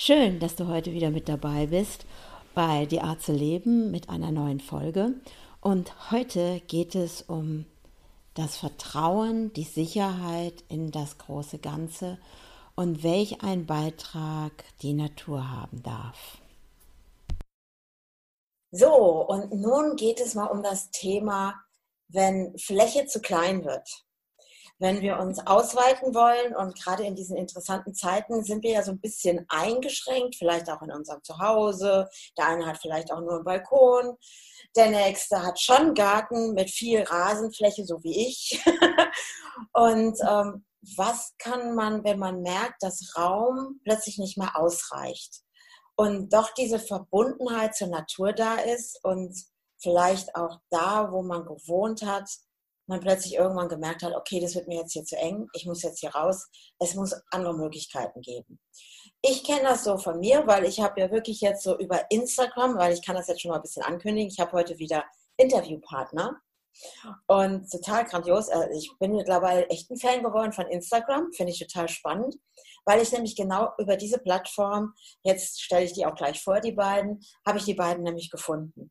Schön, dass du heute wieder mit dabei bist bei Die Art zu leben mit einer neuen Folge. Und heute geht es um das Vertrauen, die Sicherheit in das große Ganze und welch ein Beitrag die Natur haben darf. So, und nun geht es mal um das Thema, wenn Fläche zu klein wird wenn wir uns ausweiten wollen und gerade in diesen interessanten Zeiten sind wir ja so ein bisschen eingeschränkt, vielleicht auch in unserem Zuhause. Der eine hat vielleicht auch nur einen Balkon. Der nächste hat schon einen Garten mit viel Rasenfläche, so wie ich. und ähm, was kann man, wenn man merkt, dass Raum plötzlich nicht mehr ausreicht und doch diese Verbundenheit zur Natur da ist und vielleicht auch da, wo man gewohnt hat, man plötzlich irgendwann gemerkt hat, okay, das wird mir jetzt hier zu eng, ich muss jetzt hier raus, es muss andere Möglichkeiten geben. Ich kenne das so von mir, weil ich habe ja wirklich jetzt so über Instagram, weil ich kann das jetzt schon mal ein bisschen ankündigen, ich habe heute wieder Interviewpartner und total grandios. Also ich bin mittlerweile echt ein Fan geworden von Instagram, finde ich total spannend, weil ich nämlich genau über diese Plattform, jetzt stelle ich die auch gleich vor, die beiden, habe ich die beiden nämlich gefunden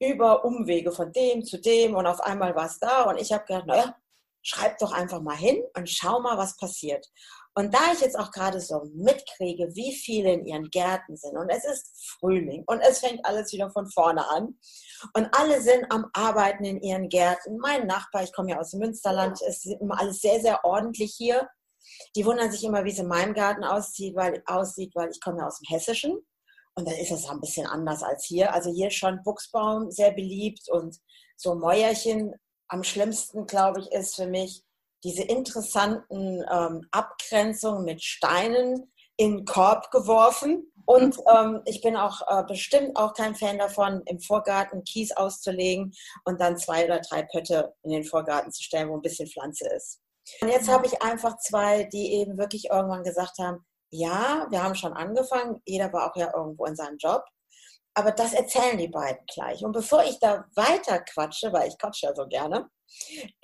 über Umwege von dem zu dem und auf einmal war es da und ich habe gedacht, naja, schreib doch einfach mal hin und schau mal, was passiert. Und da ich jetzt auch gerade so mitkriege, wie viele in ihren Gärten sind und es ist Frühling und es fängt alles wieder von vorne an und alle sind am Arbeiten in ihren Gärten. Mein Nachbar, ich komme ja aus Münsterland, es ist immer alles sehr, sehr ordentlich hier. Die wundern sich immer, wie es in meinem Garten aussieht, weil, aussieht, weil ich komme ja aus dem Hessischen. Und dann ist es ein bisschen anders als hier. Also hier schon Buchsbaum sehr beliebt und so Mäuerchen. Am schlimmsten, glaube ich, ist für mich diese interessanten ähm, Abgrenzungen mit Steinen in den Korb geworfen. Und ähm, ich bin auch äh, bestimmt auch kein Fan davon, im Vorgarten Kies auszulegen und dann zwei oder drei Pötte in den Vorgarten zu stellen, wo ein bisschen Pflanze ist. Und jetzt habe ich einfach zwei, die eben wirklich irgendwann gesagt haben, ja, wir haben schon angefangen, jeder war auch ja irgendwo in seinem Job, aber das erzählen die beiden gleich. Und bevor ich da weiter quatsche, weil ich quatsche ja so gerne,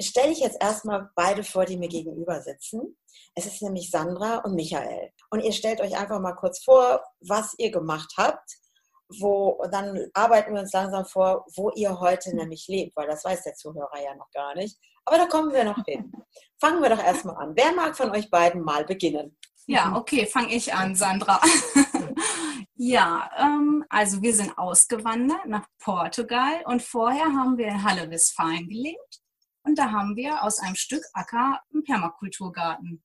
stelle ich jetzt erstmal beide vor, die mir gegenüber sitzen. Es ist nämlich Sandra und Michael. Und ihr stellt euch einfach mal kurz vor, was ihr gemacht habt. Wo, dann arbeiten wir uns langsam vor, wo ihr heute nämlich lebt, weil das weiß der Zuhörer ja noch gar nicht. Aber da kommen wir noch hin. Fangen wir doch erstmal an. Wer mag von euch beiden mal beginnen? Ja, okay, fange ich an, Sandra. ja, ähm, also wir sind ausgewandert nach Portugal und vorher haben wir in Halle Westfalen gelebt und da haben wir aus einem Stück Acker einen Permakulturgarten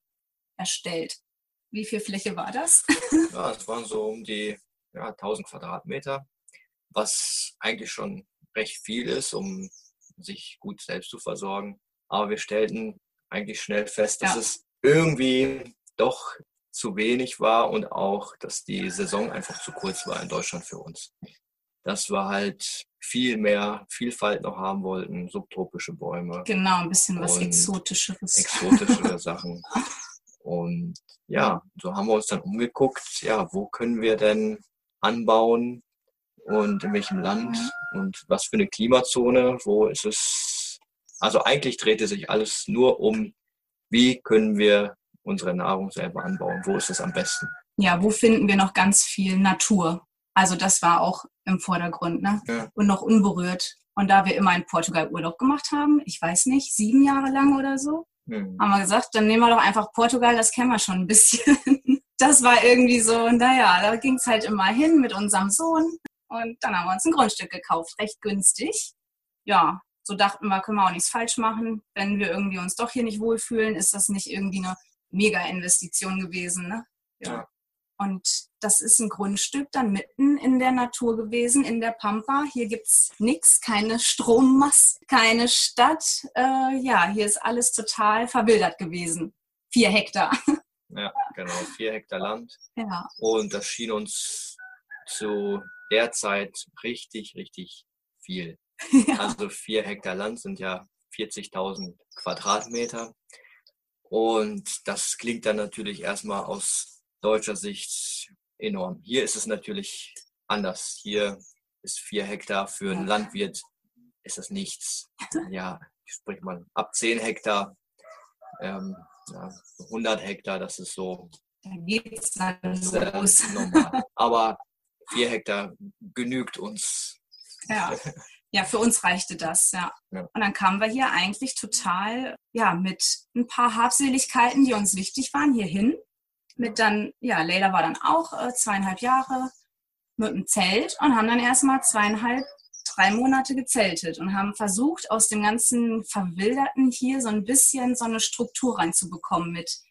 erstellt. Wie viel Fläche war das? ja, es waren so um die ja, 1000 Quadratmeter, was eigentlich schon recht viel ist, um sich gut selbst zu versorgen. Aber wir stellten eigentlich schnell fest, dass ja. es irgendwie doch zu wenig war und auch, dass die Saison einfach zu kurz war in Deutschland für uns. Dass wir halt viel mehr Vielfalt noch haben wollten, subtropische Bäume. Genau, ein bisschen was Exotischeres. Exotischere Sachen. Und ja, so haben wir uns dann umgeguckt, ja, wo können wir denn anbauen und in welchem Land und was für eine Klimazone, wo ist es. Also eigentlich drehte sich alles nur um, wie können wir unsere Nahrung selber anbauen? Wo ist es am besten? Ja, wo finden wir noch ganz viel Natur? Also das war auch im Vordergrund ne? Ja. und noch unberührt. Und da wir immer in Portugal Urlaub gemacht haben, ich weiß nicht, sieben Jahre lang oder so, hm. haben wir gesagt, dann nehmen wir doch einfach Portugal, das kennen wir schon ein bisschen. das war irgendwie so, naja, da ging es halt immer hin mit unserem Sohn. Und dann haben wir uns ein Grundstück gekauft, recht günstig. Ja, so dachten wir, können wir auch nichts falsch machen. Wenn wir irgendwie uns doch hier nicht wohlfühlen, ist das nicht irgendwie eine Mega-Investition gewesen. Ne? Ja. ja. Und das ist ein Grundstück dann mitten in der Natur gewesen, in der Pampa. Hier gibt es nichts, keine Strommast, keine Stadt. Äh, ja, hier ist alles total verwildert gewesen. Vier Hektar. Ja, genau, vier Hektar Land. Ja. Und das schien uns zu der Zeit richtig, richtig viel. Ja. Also vier Hektar Land sind ja 40.000 Quadratmeter. Und das klingt dann natürlich erstmal aus deutscher Sicht enorm. Hier ist es natürlich anders. Hier ist vier Hektar für einen Landwirt ist das nichts. Ja, spricht man ab zehn Hektar, ähm, ja, 100 Hektar, das ist so Da geht es dann los. Aber vier Hektar genügt uns. Ja. Ja, für uns reichte das, ja. ja. Und dann kamen wir hier eigentlich total, ja, mit ein paar Habseligkeiten, die uns wichtig waren, hier hin. Mit dann, ja, Leila war dann auch äh, zweieinhalb Jahre mit dem Zelt und haben dann erstmal zweieinhalb, drei Monate gezeltet und haben versucht, aus dem ganzen Verwilderten hier so ein bisschen so eine Struktur reinzubekommen mit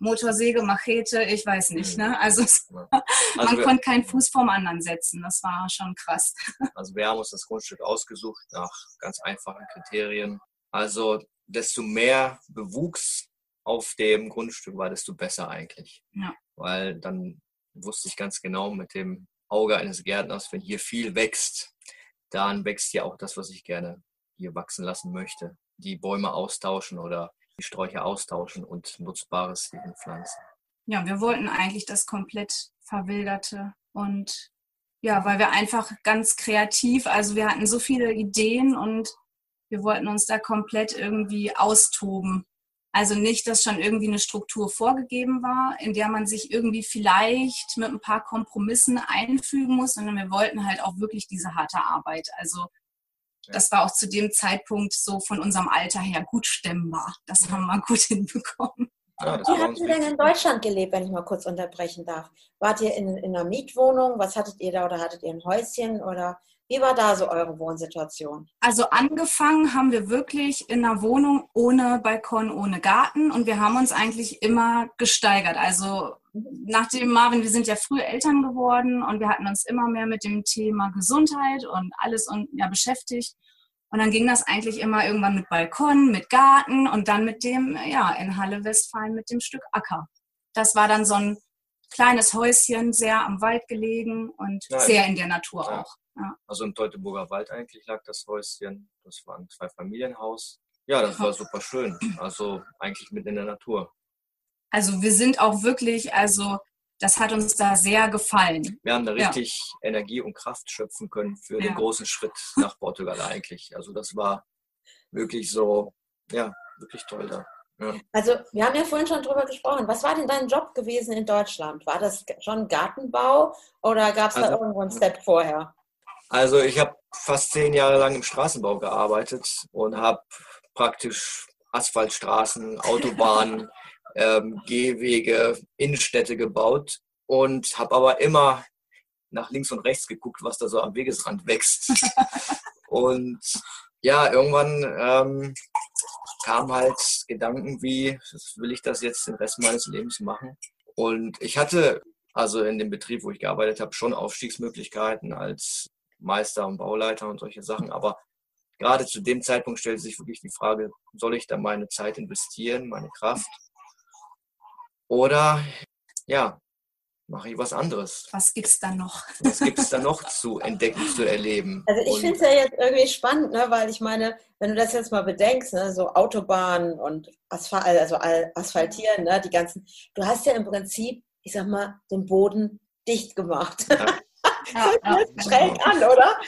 Motorsäge, Machete, ich weiß nicht. Ne? Also, ja. also man wir, konnte keinen Fuß vorm anderen setzen. Das war schon krass. Also wir haben uns das Grundstück ausgesucht nach ganz einfachen Kriterien. Also desto mehr Bewuchs auf dem Grundstück war, desto besser eigentlich. Ja. Weil dann wusste ich ganz genau mit dem Auge eines Gärtners, wenn hier viel wächst, dann wächst ja auch das, was ich gerne hier wachsen lassen möchte. Die Bäume austauschen oder die Sträucher austauschen und Nutzbares hier pflanzen. Ja, wir wollten eigentlich das komplett verwilderte und ja, weil wir einfach ganz kreativ, also wir hatten so viele Ideen und wir wollten uns da komplett irgendwie austoben. Also nicht, dass schon irgendwie eine Struktur vorgegeben war, in der man sich irgendwie vielleicht mit ein paar Kompromissen einfügen muss, sondern wir wollten halt auch wirklich diese harte Arbeit. Also das war auch zu dem Zeitpunkt so von unserem Alter her gut stemmbar. Das haben wir gut hinbekommen. Ja, Wie habt ihr denn in Deutschland gelebt, wenn ich mal kurz unterbrechen darf? Wart ihr in, in einer Mietwohnung? Was hattet ihr da oder hattet ihr ein Häuschen? Oder wie war da so eure Wohnsituation? Also angefangen haben wir wirklich in einer Wohnung ohne Balkon, ohne Garten und wir haben uns eigentlich immer gesteigert. Also nachdem Marvin, wir sind ja früh Eltern geworden und wir hatten uns immer mehr mit dem Thema Gesundheit und alles und ja beschäftigt. Und dann ging das eigentlich immer irgendwann mit Balkon, mit Garten und dann mit dem, ja, in Halle Westfalen mit dem Stück Acker. Das war dann so ein kleines Häuschen, sehr am Wald gelegen und Nein. sehr in der Natur ja. auch. Ja. Also im Teutoburger Wald eigentlich lag das Häuschen. Das war ein Zwei-Familienhaus. Ja, das war super schön. Also eigentlich mit in der Natur. Also wir sind auch wirklich, also das hat uns da sehr gefallen. Wir haben da richtig ja. Energie und Kraft schöpfen können für ja. den großen Schritt nach Portugal eigentlich. Also das war wirklich so, ja, wirklich toll da. Ja. Also wir haben ja vorhin schon drüber gesprochen. Was war denn dein Job gewesen in Deutschland? War das schon Gartenbau oder gab es also, da irgendwo einen Step vorher? Also ich habe fast zehn Jahre lang im Straßenbau gearbeitet und habe praktisch Asphaltstraßen, Autobahnen ähm, Gehwege, Innenstädte gebaut und habe aber immer nach links und rechts geguckt, was da so am Wegesrand wächst. und ja, irgendwann ähm, kam halt Gedanken wie, will ich das jetzt den Rest meines Lebens machen? Und ich hatte also in dem Betrieb, wo ich gearbeitet habe, schon Aufstiegsmöglichkeiten als Meister und Bauleiter und solche Sachen. Aber gerade zu dem Zeitpunkt stellte sich wirklich die Frage, soll ich da meine Zeit investieren, meine Kraft? Oder ja, mache ich was anderes. Was gibt es da noch? Was gibt es da noch zu entdecken, zu erleben? Also ich finde es ja jetzt irgendwie spannend, ne? weil ich meine, wenn du das jetzt mal bedenkst, ne? so Autobahnen und Asphalt, also Asphaltieren, ne? die ganzen, du hast ja im Prinzip, ich sag mal, den Boden dicht gemacht. Ja. ja, ja, schräg an, oder?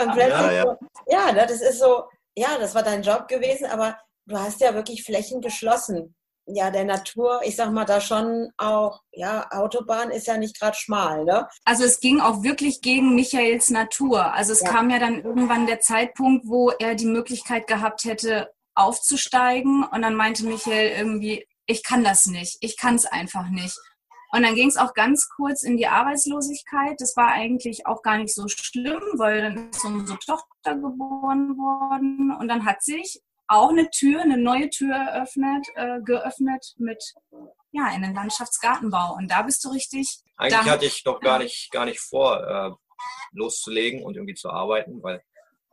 Und plötzlich ja, ja. So, ja, ne? das ist so, ja, das war dein Job gewesen, aber du hast ja wirklich Flächen geschlossen ja, der Natur, ich sag mal, da schon auch, ja, Autobahn ist ja nicht gerade schmal, ne? Also es ging auch wirklich gegen Michaels Natur. Also es ja. kam ja dann irgendwann der Zeitpunkt, wo er die Möglichkeit gehabt hätte, aufzusteigen. Und dann meinte Michael irgendwie, ich kann das nicht, ich kann es einfach nicht. Und dann ging es auch ganz kurz in die Arbeitslosigkeit. Das war eigentlich auch gar nicht so schlimm, weil dann ist unsere Tochter geboren worden. Und dann hat sich auch eine Tür, eine neue Tür eröffnet, äh, geöffnet mit ja, einen Landschaftsgartenbau. Und da bist du richtig. Eigentlich da, hatte ich doch gar nicht, gar nicht vor, äh, loszulegen und irgendwie zu arbeiten, weil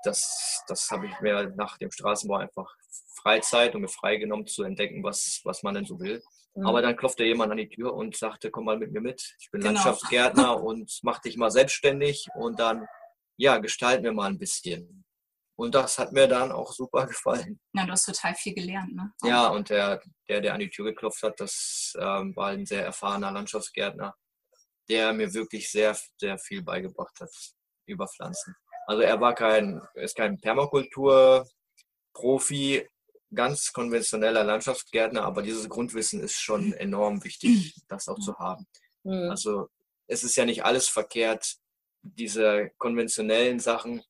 das, das habe ich mir nach dem Straßenbau einfach Freizeit und mir freigenommen zu entdecken, was, was man denn so will. Mhm. Aber dann klopfte jemand an die Tür und sagte, komm mal mit mir mit. Ich bin genau. Landschaftsgärtner und mach dich mal selbstständig und dann, ja, gestalten wir mal ein bisschen. Und das hat mir dann auch super gefallen. Ja, du hast total viel gelernt, ne? Ja, und der, der, der an die Tür geklopft hat, das ähm, war ein sehr erfahrener Landschaftsgärtner, der mir wirklich sehr, sehr viel beigebracht hat über Pflanzen. Also er war kein, ist kein Permakultur-Profi, ganz konventioneller Landschaftsgärtner, aber dieses Grundwissen ist schon enorm wichtig, das auch zu haben. Mhm. Also es ist ja nicht alles verkehrt, diese konventionellen Sachen,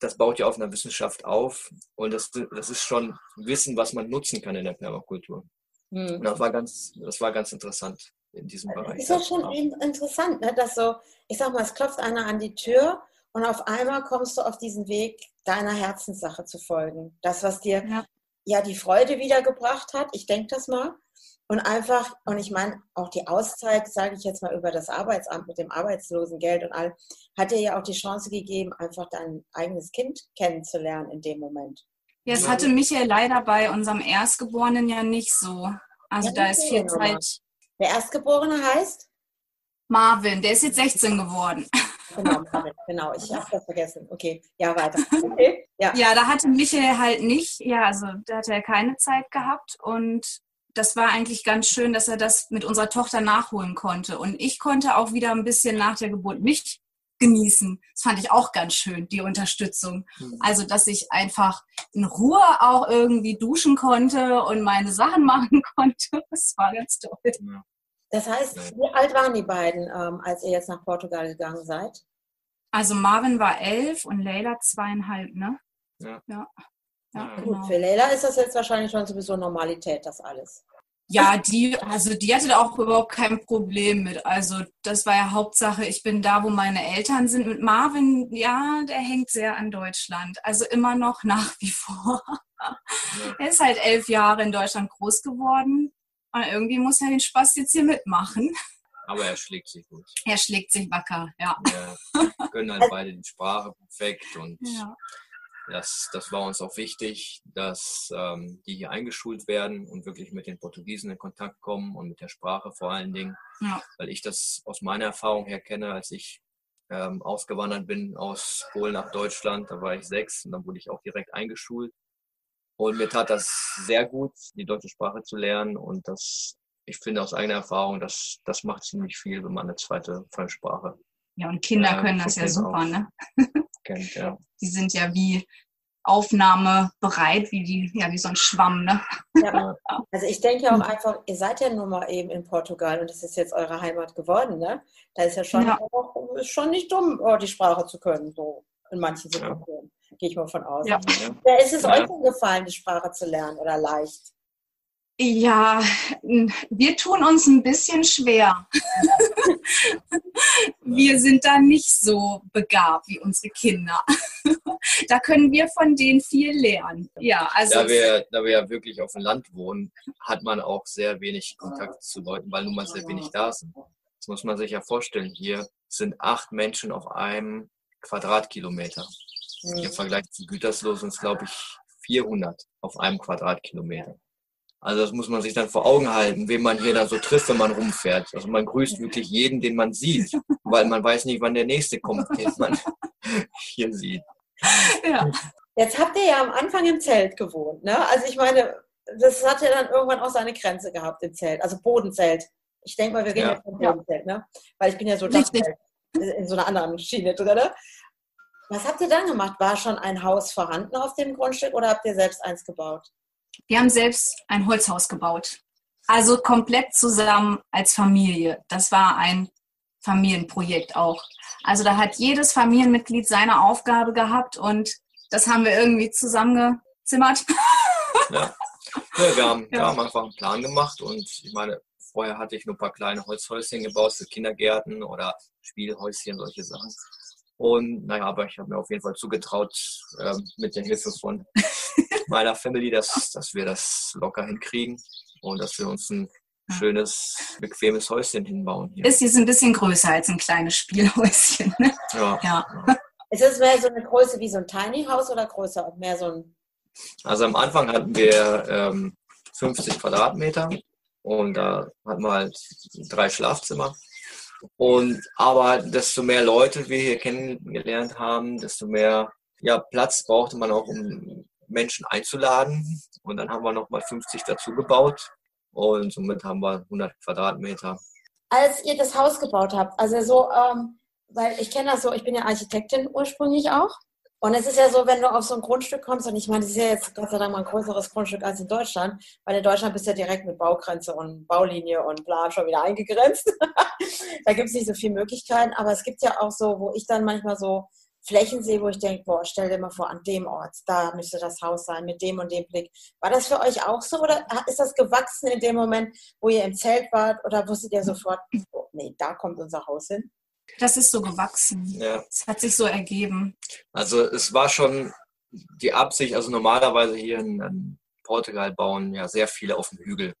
das baut ja auf einer Wissenschaft auf und das, das ist schon Wissen, was man nutzen kann in der Permakultur. Mhm. das war ganz, das war ganz interessant in diesem Bereich. Ist ja schon interessant, ne? dass so, ich sag mal, es klopft einer an die Tür und auf einmal kommst du auf diesen Weg, deiner Herzenssache zu folgen. Das, was dir ja, ja die Freude wiedergebracht hat, ich denke das mal. Und einfach, und ich meine, auch die Auszeit, sage ich jetzt mal über das Arbeitsamt mit dem Arbeitslosengeld und all, hat dir ja auch die Chance gegeben, einfach dein eigenes Kind kennenzulernen in dem Moment. Ja, es hatte Michael leider bei unserem Erstgeborenen ja nicht so. Also ja, da ist viel Zeit. Der Erstgeborene heißt? Marvin, der ist jetzt 16 geworden. Genau, genau, ich habe das vergessen. Okay, ja, weiter. Okay, ja. ja, da hatte Michael halt nicht, ja, also da hatte er keine Zeit gehabt und das war eigentlich ganz schön, dass er das mit unserer Tochter nachholen konnte. Und ich konnte auch wieder ein bisschen nach der Geburt mich genießen. Das fand ich auch ganz schön, die Unterstützung. Mhm. Also, dass ich einfach in Ruhe auch irgendwie duschen konnte und meine Sachen machen konnte. Das war ganz toll. Das heißt, wie alt waren die beiden, ähm, als ihr jetzt nach Portugal gegangen seid? Also Marvin war elf und Leila zweieinhalb, ne? Ja. ja. ja Gut, genau. für Leila ist das jetzt wahrscheinlich schon sowieso Normalität, das alles. Ja, die, also die hatte da auch überhaupt kein Problem mit. Also das war ja Hauptsache, ich bin da, wo meine Eltern sind. Mit Marvin, ja, der hängt sehr an Deutschland. Also immer noch nach wie vor. Ja. Er ist halt elf Jahre in Deutschland groß geworden. Und irgendwie muss er den Spaß jetzt hier mitmachen. Aber er schlägt sich gut. Er schlägt sich wacker, ja. Wir können halt beide die Sprache perfekt und ja. Das, das war uns auch wichtig, dass ähm, die hier eingeschult werden und wirklich mit den Portugiesen in Kontakt kommen und mit der Sprache vor allen Dingen. Ja. Weil ich das aus meiner Erfahrung her kenne, als ich ähm, ausgewandert bin aus Polen nach Deutschland, da war ich sechs und dann wurde ich auch direkt eingeschult. Und mir tat das sehr gut, die deutsche Sprache zu lernen und das, ich finde aus eigener Erfahrung, das, das macht ziemlich viel, wenn man eine zweite Fremdsprache ja, und Kinder ja, können das ja super, ne? Kennt, ja. Die sind ja wie aufnahmebereit, wie die, ja, wie so ein Schwamm, ne? Ja, also ich denke auch einfach, ihr seid ja nun mal eben in Portugal und das ist jetzt eure Heimat geworden, ne? Da ist ja schon, ja. Auch, ist schon nicht dumm, oh, die Sprache zu können, so in manchen Situationen. Ja. Gehe ich mal von aus. Ja. ja. Ist es euch denn gefallen, die Sprache zu lernen oder leicht? Ja, wir tun uns ein bisschen schwer. wir sind da nicht so begabt wie unsere Kinder. da können wir von denen viel lernen. Ja, also da wir, da wir ja wirklich auf dem Land wohnen, hat man auch sehr wenig Kontakt zu Leuten, weil nun mal sehr wenig da sind. Das muss man sich ja vorstellen. Hier sind acht Menschen auf einem Quadratkilometer. Im Vergleich zu Gütersloh sind es, glaube ich, 400 auf einem Quadratkilometer. Also das muss man sich dann vor Augen halten, wen man hier da so trifft, wenn man rumfährt. Also man grüßt wirklich jeden, den man sieht, weil man weiß nicht, wann der nächste kommt, den man hier sieht. Ja. Jetzt habt ihr ja am Anfang im Zelt gewohnt, ne? Also ich meine, das hat ja dann irgendwann auch seine Grenze gehabt im Zelt, also Bodenzelt. Ich denke mal, wir reden ja, ja vom Bodenzelt, ne? Weil ich bin ja so in so einer anderen Schiene drin. Ne? Was habt ihr dann gemacht? War schon ein Haus vorhanden auf dem Grundstück oder habt ihr selbst eins gebaut? Wir haben selbst ein Holzhaus gebaut. Also komplett zusammen als Familie. Das war ein Familienprojekt auch. Also da hat jedes Familienmitglied seine Aufgabe gehabt und das haben wir irgendwie zusammengezimmert. Ja. ja, wir, haben, ja. wir haben einfach einen Plan gemacht und ich meine, vorher hatte ich nur ein paar kleine Holzhäuschen gebaut für Kindergärten oder Spielhäuschen, solche Sachen. Und naja, aber ich habe mir auf jeden Fall zugetraut, ähm, mit der Hilfe von meiner Family, dass, dass wir das locker hinkriegen und dass wir uns ein schönes, bequemes Häuschen hinbauen. Hier. Ist jetzt ein bisschen größer als ein kleines Spielhäuschen. Ne? Ja. ja. Ist es mehr so eine Größe wie so ein Tiny House oder größer? Mehr so ein also am Anfang hatten wir ähm, 50 Quadratmeter und da hatten wir halt drei Schlafzimmer. Und aber desto mehr Leute wir hier kennengelernt haben, desto mehr ja, Platz brauchte man auch, um Menschen einzuladen. Und dann haben wir nochmal 50 dazu gebaut. Und somit haben wir 100 Quadratmeter. Als ihr das Haus gebaut habt, also so, ähm, weil ich kenne das so, ich bin ja Architektin ursprünglich auch. Und es ist ja so, wenn du auf so ein Grundstück kommst, und ich meine, das ist ja jetzt Gott sei Dank mal ein größeres Grundstück als in Deutschland, weil in Deutschland bist du ja direkt mit Baugrenze und Baulinie und bla schon wieder eingegrenzt. da gibt es nicht so viele Möglichkeiten, aber es gibt ja auch so, wo ich dann manchmal so Flächen sehe, wo ich denke, boah, stell dir mal vor, an dem Ort, da müsste das Haus sein, mit dem und dem Blick. War das für euch auch so oder ist das gewachsen in dem Moment, wo ihr im Zelt wart oder wusstet ihr sofort, oh, nee, da kommt unser Haus hin? Das ist so gewachsen. Ja. Es hat sich so ergeben. Also es war schon die Absicht, also normalerweise hier in, Portugal bauen ja sehr viele auf dem Hügel.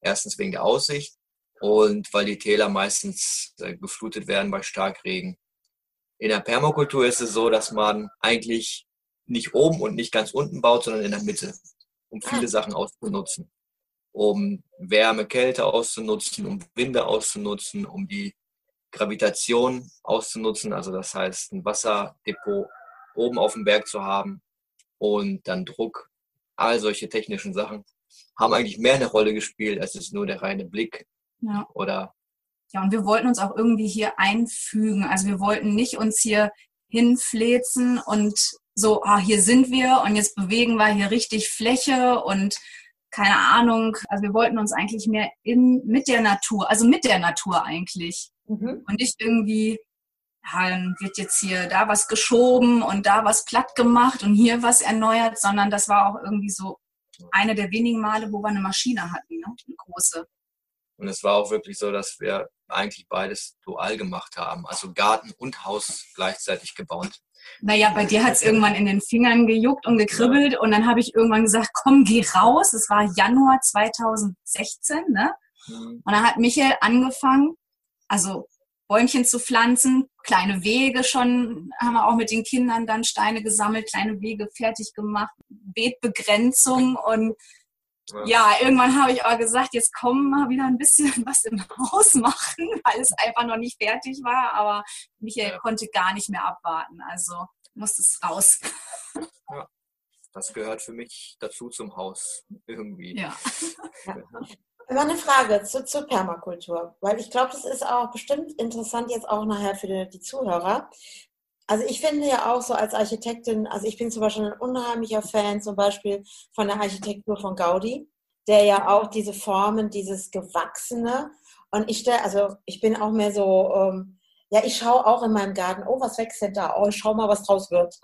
Erstens wegen der Aussicht und weil die Täler meistens äh, geflutet werden bei Starkregen. In der Permakultur ist es so, dass man eigentlich nicht oben und nicht ganz unten baut, sondern in der Mitte, um viele ah. Sachen auszunutzen. Um Wärme, Kälte auszunutzen, um Winde auszunutzen, um die Gravitation auszunutzen, also das heißt ein Wasserdepot oben auf dem Berg zu haben und dann Druck, all solche technischen Sachen haben eigentlich mehr eine Rolle gespielt, als es nur der reine Blick ja. oder ja, und wir wollten uns auch irgendwie hier einfügen. Also wir wollten nicht uns hier hinfläzen und so, ah, hier sind wir und jetzt bewegen wir hier richtig Fläche und keine Ahnung. Also wir wollten uns eigentlich mehr in, mit der Natur, also mit der Natur eigentlich. Mhm. Und nicht irgendwie, wird jetzt hier da was geschoben und da was platt gemacht und hier was erneuert, sondern das war auch irgendwie so eine der wenigen Male, wo wir eine Maschine hatten, ne? eine große. Und es war auch wirklich so, dass wir eigentlich beides dual gemacht haben, also Garten und Haus gleichzeitig gebaut. Naja, bei dir hat es irgendwann in den Fingern gejuckt und gekribbelt ja. und dann habe ich irgendwann gesagt, komm, geh raus. Es war Januar 2016, ne? Mhm. Und dann hat Michael angefangen, also Bäumchen zu pflanzen, kleine Wege schon, haben wir auch mit den Kindern dann Steine gesammelt, kleine Wege fertig gemacht, Beetbegrenzung und ja, ja irgendwann habe ich aber gesagt, jetzt kommen wir wieder ein bisschen was im Haus machen, weil es einfach noch nicht fertig war, aber Michael ja. konnte gar nicht mehr abwarten, also musste es raus. Ja, das gehört für mich dazu zum Haus irgendwie. Ja. Immer eine Frage zu, zur Permakultur, weil ich glaube, das ist auch bestimmt interessant jetzt auch nachher für die, die, Zuhörer. Also ich finde ja auch so als Architektin, also ich bin zum Beispiel ein unheimlicher Fan zum Beispiel von der Architektur von Gaudi, der ja auch diese Formen, dieses Gewachsene und ich stelle, also ich bin auch mehr so, ähm, ja, ich schaue auch in meinem Garten, oh, was wächst denn da? Oh, ich schau mal, was draus wird.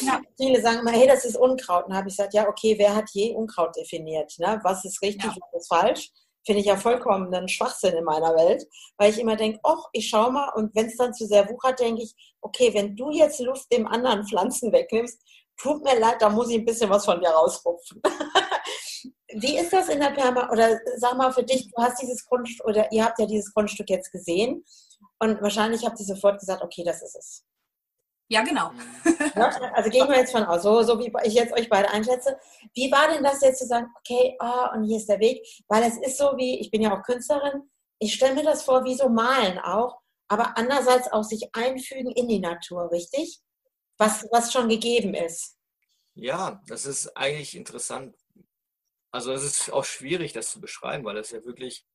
Ja. Viele sagen immer, hey, das ist Unkraut. Und habe ich gesagt, ja, okay, wer hat je Unkraut definiert? Ne? Was ist richtig, ja. was ist falsch? Finde ich ja vollkommen einen Schwachsinn in meiner Welt, weil ich immer denke, ach, ich schau mal und wenn es dann zu sehr wuchert, denke ich, okay, wenn du jetzt Luft dem anderen Pflanzen wegnimmst, tut mir leid, da muss ich ein bisschen was von dir rausrupfen. Wie ist das in der Perma? Oder sag mal für dich, du hast dieses Grundstück oder ihr habt ja dieses Grundstück jetzt gesehen und wahrscheinlich habt ihr sofort gesagt, okay, das ist es. Ja, genau. Ja, also gehe ich mal jetzt von aus, so, so wie ich jetzt euch beide einschätze. Wie war denn das jetzt zu sagen, okay, oh, und hier ist der Weg? Weil es ist so wie, ich bin ja auch Künstlerin, ich stelle mir das vor wie so Malen auch, aber andererseits auch sich einfügen in die Natur, richtig? Was, was schon gegeben ist. Ja, das ist eigentlich interessant. Also es ist auch schwierig, das zu beschreiben, weil das ja wirklich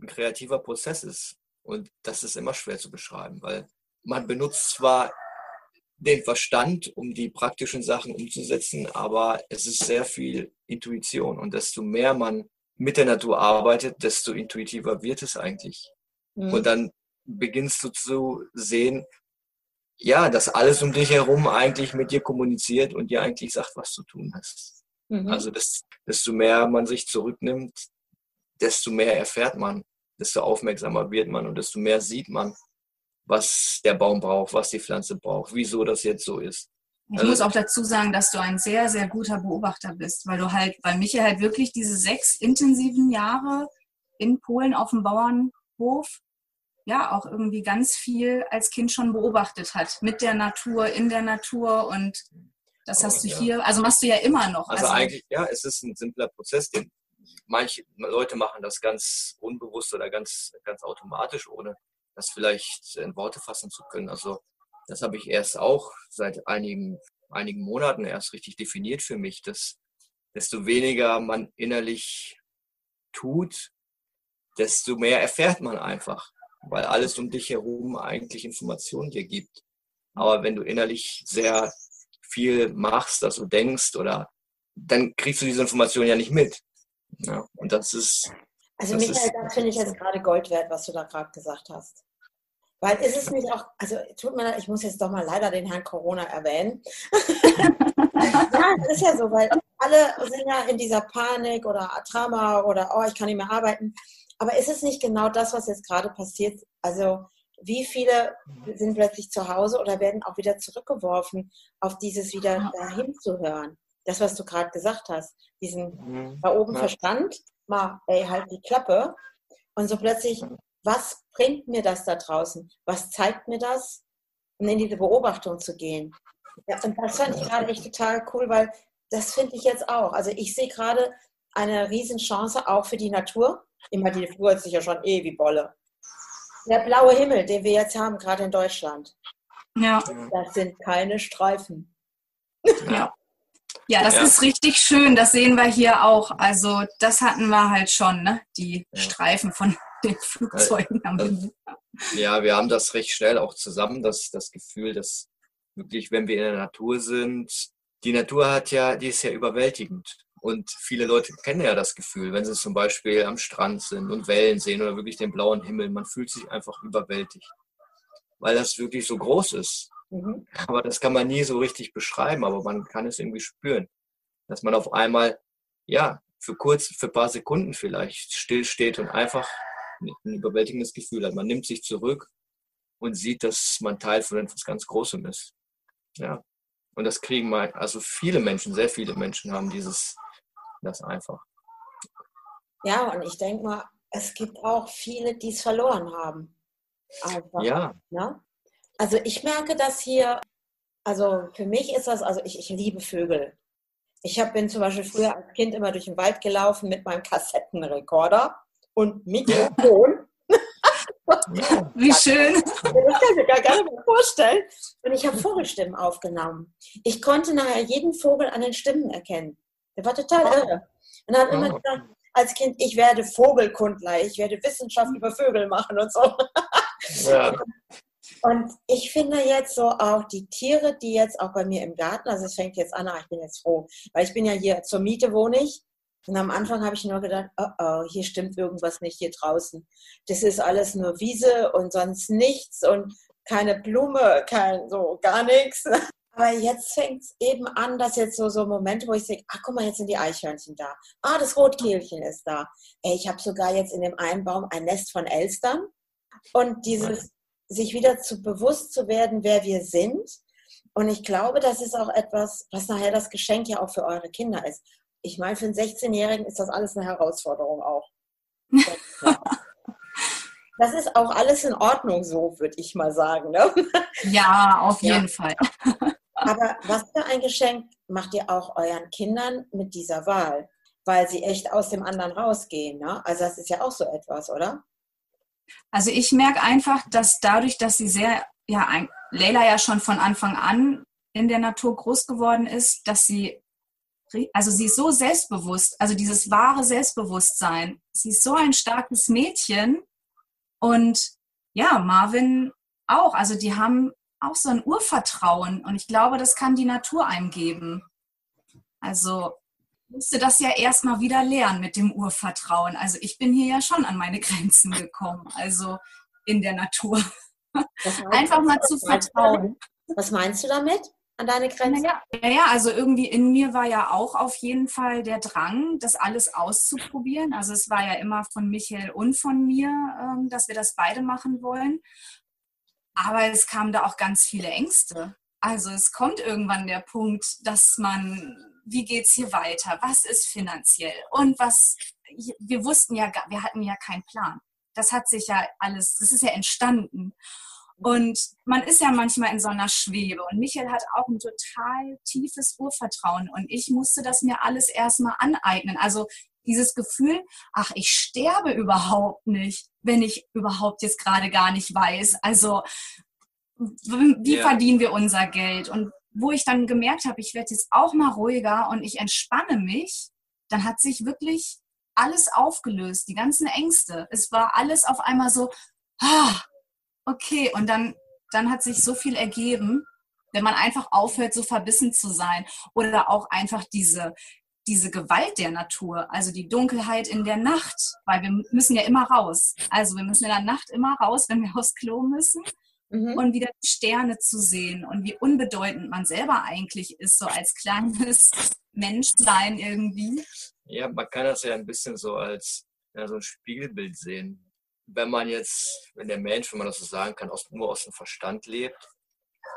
ein kreativer Prozess ist. Und das ist immer schwer zu beschreiben, weil man benutzt zwar den Verstand, um die praktischen Sachen umzusetzen, aber es ist sehr viel Intuition und desto mehr man mit der Natur arbeitet, desto intuitiver wird es eigentlich. Mhm. Und dann beginnst du zu sehen, ja, dass alles um dich herum eigentlich mit dir kommuniziert und dir eigentlich sagt, was du tun hast. Mhm. Also das, desto mehr man sich zurücknimmt, desto mehr erfährt man, desto aufmerksamer wird man und desto mehr sieht man was der Baum braucht, was die Pflanze braucht, wieso das jetzt so ist. Ich also, muss auch dazu sagen, dass du ein sehr, sehr guter Beobachter bist, weil du halt, weil Michael halt wirklich diese sechs intensiven Jahre in Polen auf dem Bauernhof ja auch irgendwie ganz viel als Kind schon beobachtet hat. Mit der Natur, in der Natur und das hast du ja. hier, also machst du ja immer noch. Also, also eigentlich, ja, es ist ein simpler Prozess, den manche Leute machen das ganz unbewusst oder ganz, ganz automatisch, ohne das vielleicht in Worte fassen zu können. Also das habe ich erst auch seit einigen, einigen Monaten erst richtig definiert für mich, dass desto weniger man innerlich tut, desto mehr erfährt man einfach, weil alles um dich herum eigentlich Informationen dir gibt. Aber wenn du innerlich sehr viel machst, du denkst oder dann kriegst du diese Information ja nicht mit. Ja, und das ist. Also das Michael, das finde ich jetzt gerade Gold wert, was du da gerade gesagt hast. Weil ist es nicht auch, also tut mir leid, ich muss jetzt doch mal leider den Herrn Corona erwähnen. ja, das ist ja so, weil alle sind ja in dieser Panik oder Drama oder oh, ich kann nicht mehr arbeiten. Aber ist es nicht genau das, was jetzt gerade passiert? Also wie viele sind plötzlich zu Hause oder werden auch wieder zurückgeworfen auf dieses wieder dahin zu hören? Das, was du gerade gesagt hast, diesen mhm. da oben ja. Verstand, mal, ey, halt die Klappe. Und so plötzlich, was bringt mir das da draußen? Was zeigt mir das? Und in diese Beobachtung zu gehen. Ja, und das fand ich gerade echt total cool, weil das finde ich jetzt auch. Also ich sehe gerade eine Riesenchance auch für die Natur. Immer die freut sich ja schon eh wie Bolle. Der blaue Himmel, den wir jetzt haben, gerade in Deutschland. Ja. Das sind keine Streifen. Ja. Ja, das ja. ist richtig schön. Das sehen wir hier auch. Also das hatten wir halt schon, ne? Die ja. Streifen von den Flugzeugen am Himmel. Ja, wir haben das recht schnell auch zusammen, das, das Gefühl, dass wirklich, wenn wir in der Natur sind, die Natur hat ja, die ist ja überwältigend. Und viele Leute kennen ja das Gefühl, wenn sie zum Beispiel am Strand sind und Wellen sehen oder wirklich den blauen Himmel. Man fühlt sich einfach überwältigt, weil das wirklich so groß ist. Mhm. Aber das kann man nie so richtig beschreiben, aber man kann es irgendwie spüren, dass man auf einmal, ja, für kurz, für ein paar Sekunden vielleicht stillsteht und einfach ein überwältigendes Gefühl hat. Man nimmt sich zurück und sieht, dass man Teil von etwas ganz Großem ist. Ja. Und das kriegen mal, also viele Menschen, sehr viele Menschen haben dieses, das einfach. Ja, und ich denke mal, es gibt auch viele, die es verloren haben. Einfach, ja. Ne? Also ich merke das hier, also für mich ist das, also ich, ich liebe Vögel. Ich hab, bin zum Beispiel früher als Kind immer durch den Wald gelaufen mit meinem Kassettenrekorder und Mikrofon. Wie schön. Das kann ich mir gar, gar nicht mehr vorstellen. Und ich habe Vogelstimmen aufgenommen. Ich konnte nachher jeden Vogel an den Stimmen erkennen. Der war total irre. Und dann immer gesagt, als Kind, ich werde Vogelkundler, ich werde Wissenschaft über Vögel machen und so. Ja. Und ich finde jetzt so auch die Tiere, die jetzt auch bei mir im Garten, also es fängt jetzt an, ich bin jetzt froh, weil ich bin ja hier zur Miete wohne ich. Und am Anfang habe ich nur gedacht, oh oh, hier stimmt irgendwas nicht hier draußen. Das ist alles nur Wiese und sonst nichts und keine Blume, kein so gar nichts. Aber jetzt fängt es eben an, dass jetzt so, so Momente, wo ich denke, ach guck mal, jetzt sind die Eichhörnchen da. Ah, das Rotkehlchen ist da. Ey, ich habe sogar jetzt in dem einen Baum ein Nest von Elstern. Und dieses sich wieder zu bewusst zu werden, wer wir sind. Und ich glaube, das ist auch etwas, was nachher das Geschenk ja auch für eure Kinder ist. Ich meine, für einen 16-Jährigen ist das alles eine Herausforderung auch. Das ist auch alles in Ordnung so, würde ich mal sagen. Ne? Ja, auf jeden ja. Fall. Aber was für ein Geschenk macht ihr auch euren Kindern mit dieser Wahl? Weil sie echt aus dem anderen rausgehen. Ne? Also das ist ja auch so etwas, oder? Also ich merke einfach, dass dadurch, dass sie sehr, ja, ein, Leila ja schon von Anfang an in der Natur groß geworden ist, dass sie, also sie ist so selbstbewusst, also dieses wahre Selbstbewusstsein. Sie ist so ein starkes Mädchen und ja, Marvin auch. Also die haben auch so ein Urvertrauen und ich glaube, das kann die Natur einem geben. Also musste das ja erstmal wieder lernen mit dem Urvertrauen. Also ich bin hier ja schon an meine Grenzen gekommen, also in der Natur. Einfach mal zu vertrauen. Was meinst du damit? An deine Grenzen? Ja, ja, also irgendwie in mir war ja auch auf jeden Fall der Drang, das alles auszuprobieren. Also es war ja immer von Michael und von mir, ähm, dass wir das beide machen wollen. Aber es kamen da auch ganz viele Ängste. Also es kommt irgendwann der Punkt, dass man wie geht es hier weiter, was ist finanziell und was, wir wussten ja, wir hatten ja keinen Plan. Das hat sich ja alles, das ist ja entstanden. Und man ist ja manchmal in so einer Schwebe. Und Michael hat auch ein total tiefes Urvertrauen. Und ich musste das mir alles erstmal aneignen. Also dieses Gefühl, ach, ich sterbe überhaupt nicht, wenn ich überhaupt jetzt gerade gar nicht weiß. Also, wie ja. verdienen wir unser Geld? Und wo ich dann gemerkt habe, ich werde jetzt auch mal ruhiger und ich entspanne mich, dann hat sich wirklich alles aufgelöst, die ganzen Ängste. Es war alles auf einmal so, ah, okay, und dann, dann hat sich so viel ergeben. Wenn man einfach aufhört, so verbissen zu sein oder auch einfach diese, diese Gewalt der Natur, also die Dunkelheit in der Nacht, weil wir müssen ja immer raus. Also wir müssen in der Nacht immer raus, wenn wir aufs Klo müssen. Mhm. Und wieder die Sterne zu sehen und wie unbedeutend man selber eigentlich ist, so als kleines Menschsein irgendwie. Ja, man kann das ja ein bisschen so als ja, so ein Spiegelbild sehen. Wenn man jetzt, wenn der Mensch, wenn man das so sagen kann, aus, nur aus dem Verstand lebt,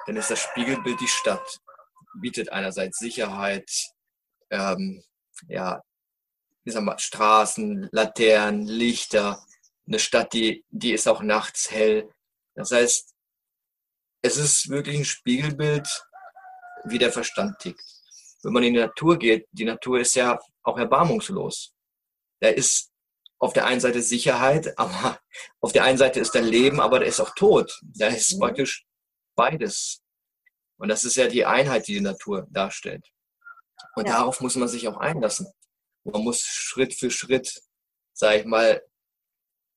dann ist das Spiegelbild die Stadt. Bietet einerseits Sicherheit, ähm, ja, ich sag mal, Straßen, Laternen, Lichter. Eine Stadt, die, die ist auch nachts hell. Das heißt, es ist wirklich ein Spiegelbild, wie der Verstand tickt. Wenn man in die Natur geht, die Natur ist ja auch erbarmungslos. Da ist auf der einen Seite Sicherheit, aber auf der einen Seite ist da Leben, aber da ist auch Tod. Da ist mhm. praktisch beides. Und das ist ja die Einheit, die die Natur darstellt. Und ja. darauf muss man sich auch einlassen. Man muss Schritt für Schritt, sag ich mal,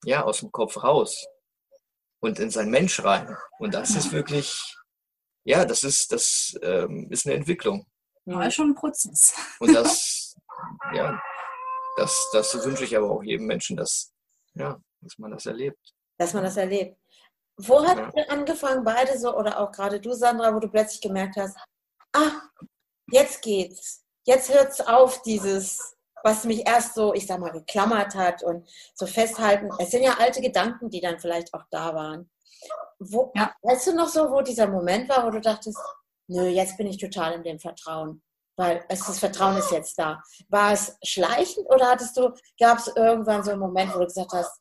ja, aus dem Kopf raus und in sein Mensch rein. Und das ist wirklich, ja, das ist, das ähm, ist eine Entwicklung. Ja, schon ein Prozess. Und das, ja, das, das wünsche ich aber auch jedem Menschen, dass, ja, dass man das erlebt. Dass man das erlebt. Wo hat ja. angefangen, beide so, oder auch gerade du, Sandra, wo du plötzlich gemerkt hast, ah, jetzt geht's. Jetzt hört's auf, dieses, was mich erst so, ich sag mal, geklammert hat und so festhalten. Es sind ja alte Gedanken, die dann vielleicht auch da waren. Wo, ja. Weißt du noch so, wo dieser Moment war, wo du dachtest, nö, jetzt bin ich total in dem Vertrauen, weil es, das Vertrauen ist jetzt da. War es schleichend oder hattest du, gab es irgendwann so einen Moment, wo du gesagt hast,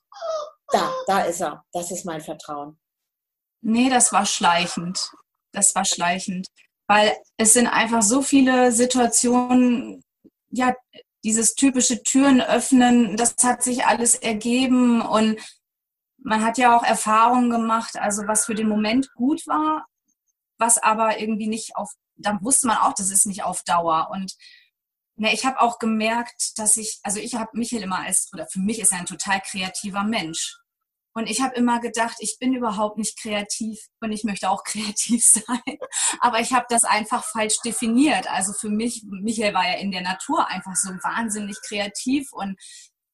da, da ist er, das ist mein Vertrauen? Nee, das war schleichend. Das war schleichend. Weil es sind einfach so viele Situationen, ja, dieses typische Türen öffnen, das hat sich alles ergeben und man hat ja auch Erfahrungen gemacht, also was für den Moment gut war, was aber irgendwie nicht auf, dann wusste man auch, das ist nicht auf Dauer und ne, ich habe auch gemerkt, dass ich, also ich habe Michael immer als, oder für mich ist er ein total kreativer Mensch. Und ich habe immer gedacht, ich bin überhaupt nicht kreativ und ich möchte auch kreativ sein. Aber ich habe das einfach falsch definiert. Also für mich, Michael war ja in der Natur einfach so wahnsinnig kreativ und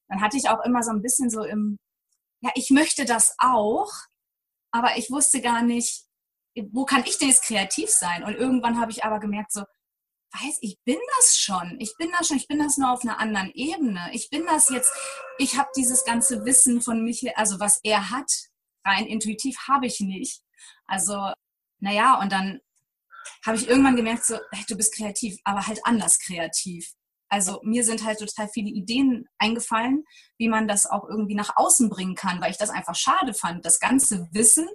dann hatte ich auch immer so ein bisschen so im, ja, ich möchte das auch, aber ich wusste gar nicht, wo kann ich denn jetzt kreativ sein? Und irgendwann habe ich aber gemerkt, so, weiß, ich bin das schon. Ich bin das schon. Ich bin das nur auf einer anderen Ebene. Ich bin das jetzt. Ich habe dieses ganze Wissen von Michael, also was er hat, rein intuitiv habe ich nicht. Also, naja, und dann habe ich irgendwann gemerkt, so, hey, du bist kreativ, aber halt anders kreativ. Also mir sind halt total viele Ideen eingefallen, wie man das auch irgendwie nach außen bringen kann, weil ich das einfach schade fand. Das ganze Wissen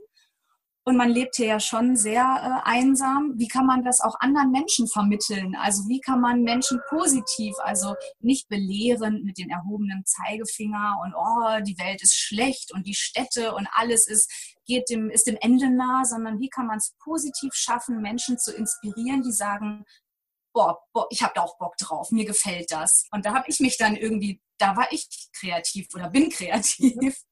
und man lebt hier ja schon sehr äh, einsam. Wie kann man das auch anderen Menschen vermitteln? Also wie kann man Menschen positiv, also nicht belehrend mit dem erhobenen Zeigefinger und oh, die Welt ist schlecht und die Städte und alles ist, geht dem, ist dem Ende nah, sondern wie kann man es positiv schaffen, Menschen zu inspirieren, die sagen, boah, boah ich habe da auch Bock drauf, mir gefällt das. Und da habe ich mich dann irgendwie, da war ich kreativ oder bin kreativ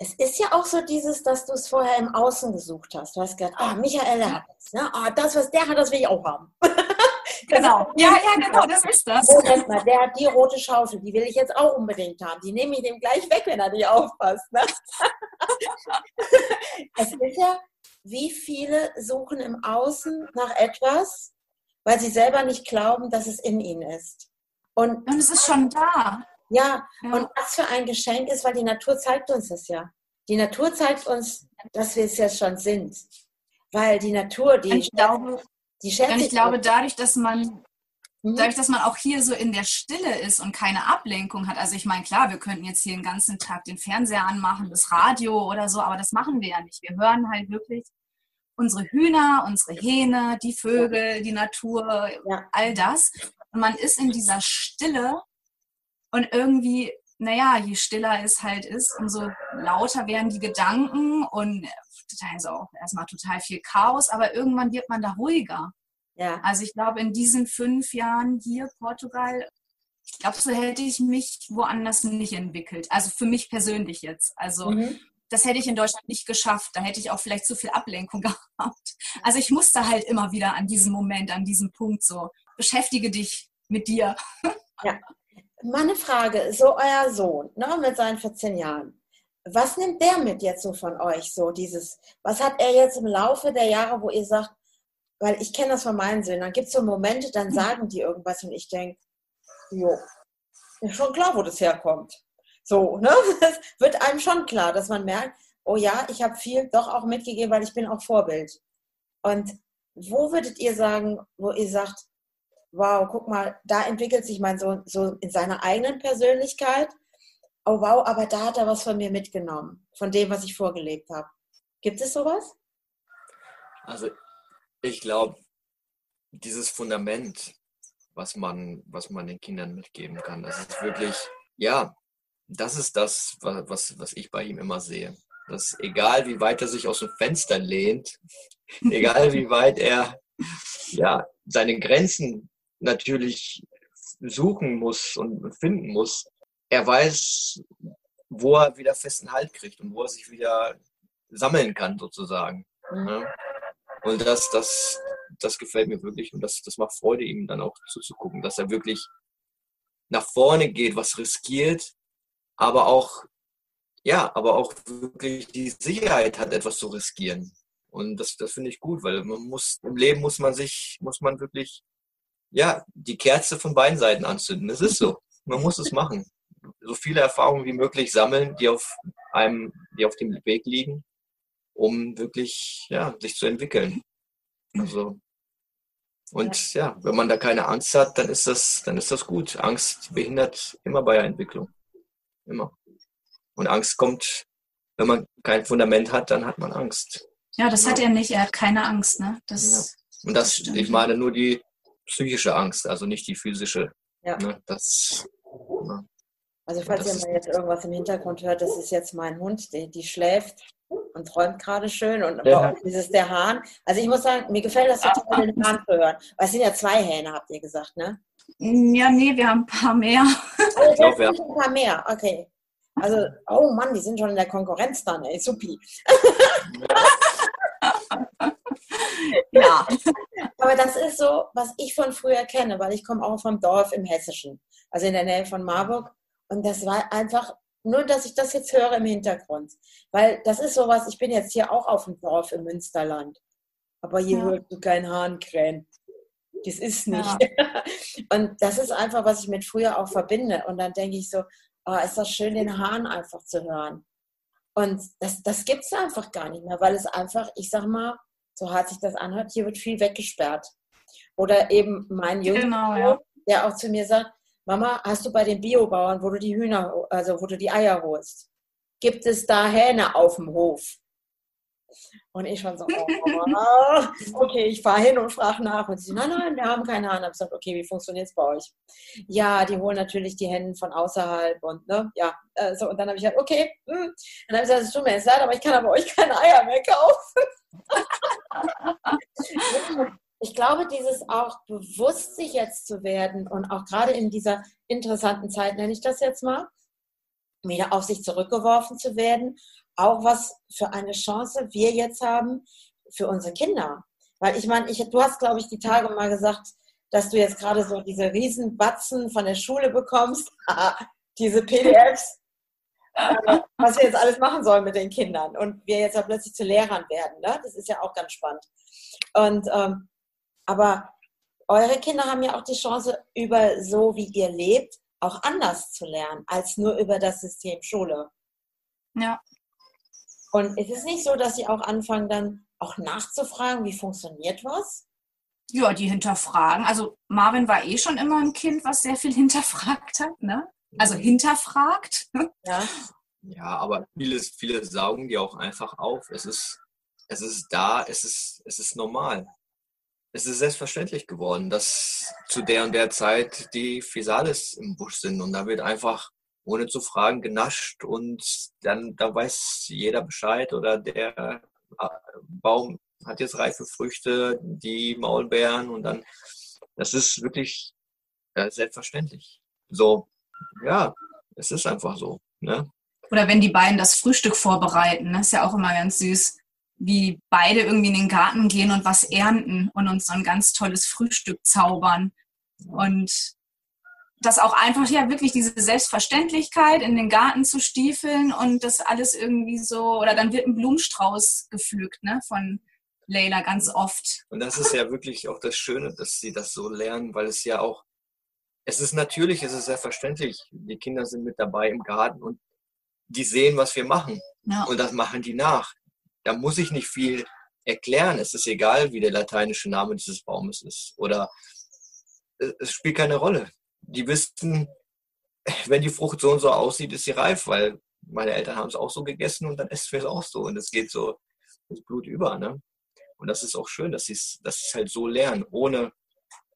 es ist ja auch so dieses, dass du es vorher im Außen gesucht hast. Du hast gedacht, ah, Michael hat es. Ne? Ah, das, was der hat, das will ich auch haben. genau. Ja, ja, genau, das ist das. Moment mal, der hat die rote Schaufel, die will ich jetzt auch unbedingt haben. Die nehme ich dem gleich weg, wenn er nicht aufpasst. Ne? es ist ja, wie viele suchen im Außen nach etwas, weil sie selber nicht glauben, dass es in ihnen ist. Und, Und es ist schon da. Ja, ja, und was für ein Geschenk ist, weil die Natur zeigt uns das ja. Die Natur zeigt uns, dass wir es ja schon sind. Weil die Natur, die, ich glaube, die schätzt ich glaube, dadurch, dass man mhm. dadurch, dass man auch hier so in der Stille ist und keine Ablenkung hat. Also ich meine, klar, wir könnten jetzt hier den ganzen Tag den Fernseher anmachen, das Radio oder so, aber das machen wir ja nicht. Wir hören halt wirklich unsere Hühner, unsere Hähne, die Vögel, die Natur, all das. Und man ist in dieser Stille und irgendwie, naja, je stiller es halt ist, umso lauter werden die Gedanken und da ist auch erstmal total viel Chaos, aber irgendwann wird man da ruhiger. Ja. Also ich glaube, in diesen fünf Jahren hier Portugal, ich glaube, so hätte ich mich woanders nicht entwickelt. Also für mich persönlich jetzt. Also mhm. das hätte ich in Deutschland nicht geschafft. Da hätte ich auch vielleicht zu viel Ablenkung gehabt. Also ich musste halt immer wieder an diesem Moment, an diesem Punkt so, beschäftige dich mit dir. Ja. Meine Frage, so euer Sohn, ne, mit seinen 14 Jahren, was nimmt der mit jetzt so von euch, so dieses, was hat er jetzt im Laufe der Jahre, wo ihr sagt, weil ich kenne das von meinen Söhnen, dann gibt es so Momente, dann sagen die irgendwas und ich denke, jo, ist schon klar, wo das herkommt. So, ne? Das wird einem schon klar, dass man merkt, oh ja, ich habe viel doch auch mitgegeben, weil ich bin auch Vorbild. Und wo würdet ihr sagen, wo ihr sagt, wow, guck mal, da entwickelt sich mein Sohn so in seiner eigenen Persönlichkeit. Oh wow, aber da hat er was von mir mitgenommen, von dem, was ich vorgelebt habe. Gibt es sowas? Also ich glaube, dieses Fundament, was man, was man den Kindern mitgeben kann, das ist wirklich, ja, das ist das, was, was ich bei ihm immer sehe. Dass egal wie weit er sich aus dem Fenster lehnt, egal wie weit er ja, seine Grenzen natürlich suchen muss und finden muss, er weiß, wo er wieder festen Halt kriegt und wo er sich wieder sammeln kann, sozusagen. Mhm. Und das, das, das gefällt mir wirklich und das, das macht Freude, ihm dann auch zuzugucken, dass er wirklich nach vorne geht, was riskiert, aber auch, ja, aber auch wirklich die Sicherheit hat, etwas zu riskieren. Und das, das finde ich gut, weil man muss, im Leben muss man sich, muss man wirklich, ja, die Kerze von beiden Seiten anzünden. Es ist so. Man muss es machen. So viele Erfahrungen wie möglich sammeln, die auf einem, die auf dem Weg liegen um wirklich ja, sich zu entwickeln. Also, und ja, wenn man da keine Angst hat, dann ist das, dann ist das gut. Angst behindert immer bei der Entwicklung. Immer. Und Angst kommt, wenn man kein Fundament hat, dann hat man Angst. Ja, das hat er nicht. Er hat keine Angst, ne? Das, ja. Und das, das ich meine nur die psychische Angst, also nicht die physische. Ja. Ne? Das, ja. Also falls ihr mal jetzt irgendwas im Hintergrund hört, das ist jetzt mein Hund, die, die schläft und träumt gerade schön und ja. dieses der Hahn. Also ich muss sagen, mir gefällt das total, den Hahn zu hören. Weil es sind ja zwei Hähne, habt ihr gesagt, ne? Ja, nee, wir haben ein paar mehr. Also, ich glaube, ja. ein paar mehr, okay. Also, oh Mann, die sind schon in der Konkurrenz dann, ey, supi. ja. Aber das ist so, was ich von früher kenne, weil ich komme auch vom Dorf im Hessischen, also in der Nähe von Marburg. Und das war einfach nur, dass ich das jetzt höre im Hintergrund. Weil das ist sowas, ich bin jetzt hier auch auf dem Dorf im Münsterland. Aber hier ja. hörst du kein Hahn krähen. Das ist nicht. Ja. Und das ist einfach, was ich mit früher auch verbinde. Und dann denke ich so, oh, ist das schön, den Hahn einfach zu hören. Und das, das gibt es einfach gar nicht mehr, weil es einfach, ich sag mal, so hart sich das anhört, hier wird viel weggesperrt. Oder eben mein Junge, genau, ja. der auch zu mir sagt, Mama, hast du bei den Biobauern, wo du die Hühner, also wo du die Eier holst, gibt es da Hähne auf dem Hof? Und ich schon so, oh, okay, ich fahre hin und frage nach. Und sie, nein, nein, wir haben keine Hahn. Ich habe gesagt, okay, wie funktioniert es bei euch? Ja, die holen natürlich die Hennen von außerhalb und ne, ja, äh, so. Und dann habe ich gesagt, okay, hm. dann habe ich gesagt, es tut mir leid, aber ich kann aber euch keine Eier mehr kaufen. ich glaube, dieses auch bewusst sich jetzt zu werden und auch gerade in dieser interessanten Zeit, nenne ich das jetzt mal, wieder auf sich zurückgeworfen zu werden, auch was für eine Chance wir jetzt haben für unsere Kinder. Weil ich meine, ich, du hast, glaube ich, die Tage mal gesagt, dass du jetzt gerade so diese Riesenbatzen von der Schule bekommst, diese PDFs, äh, was wir jetzt alles machen sollen mit den Kindern und wir jetzt ja plötzlich zu Lehrern werden. Ne? Das ist ja auch ganz spannend. Und ähm, aber eure Kinder haben ja auch die Chance, über so wie ihr lebt, auch anders zu lernen, als nur über das System Schule. Ja. Und es ist nicht so, dass sie auch anfangen, dann auch nachzufragen, wie funktioniert was? Ja, die hinterfragen. Also Marvin war eh schon immer ein Kind, was sehr viel hinterfragt hat, ne? Also mhm. hinterfragt. Ja. Ja, aber viele, viele saugen die auch einfach auf. Es ist, es ist da, es ist, es ist normal es ist selbstverständlich geworden, dass zu der und der Zeit die Physalis im Busch sind und da wird einfach ohne zu fragen genascht und dann da weiß jeder Bescheid oder der äh, Baum hat jetzt reife Früchte, die Maulbeeren und dann das ist wirklich äh, selbstverständlich. So, ja, es ist einfach so. Ne? Oder wenn die beiden das Frühstück vorbereiten, das ist ja auch immer ganz süß, wie beide irgendwie in den Garten gehen und was ernten und uns so ein ganz tolles Frühstück zaubern. Und das auch einfach ja wirklich diese Selbstverständlichkeit in den Garten zu stiefeln und das alles irgendwie so, oder dann wird ein Blumenstrauß gepflückt, ne, von Leila ganz oft. Und das ist ja wirklich auch das Schöne, dass sie das so lernen, weil es ja auch, es ist natürlich, es ist selbstverständlich, die Kinder sind mit dabei im Garten und die sehen, was wir machen. Ja. Und das machen die nach. Da muss ich nicht viel erklären. Es ist egal, wie der lateinische Name dieses Baumes ist. Oder es spielt keine Rolle die wissen, wenn die Frucht so und so aussieht, ist sie reif, weil meine Eltern haben es auch so gegessen und dann essen wir es auch so. Und es geht so ins Blut über. Ne? Und das ist auch schön, dass sie es dass halt so lernen, ohne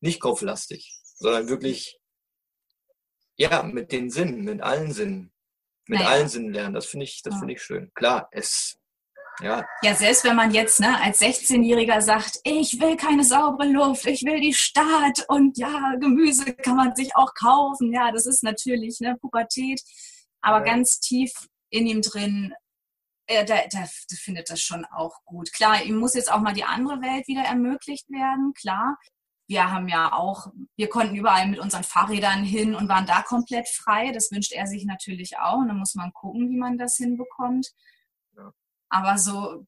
nicht kopflastig, sondern wirklich ja, mit den Sinnen, mit allen Sinnen, mit naja. allen Sinnen lernen. Das finde ich, das finde ich schön. Klar, es ja. ja, selbst wenn man jetzt ne, als 16-Jähriger sagt, ich will keine saubere Luft, ich will die Stadt und ja, Gemüse kann man sich auch kaufen. Ja, das ist natürlich ne, Pubertät, aber ja. ganz tief in ihm drin, äh, der, der, der findet das schon auch gut. Klar, ihm muss jetzt auch mal die andere Welt wieder ermöglicht werden, klar. Wir haben ja auch, wir konnten überall mit unseren Fahrrädern hin und waren da komplett frei. Das wünscht er sich natürlich auch. Und dann muss man gucken, wie man das hinbekommt. Aber so,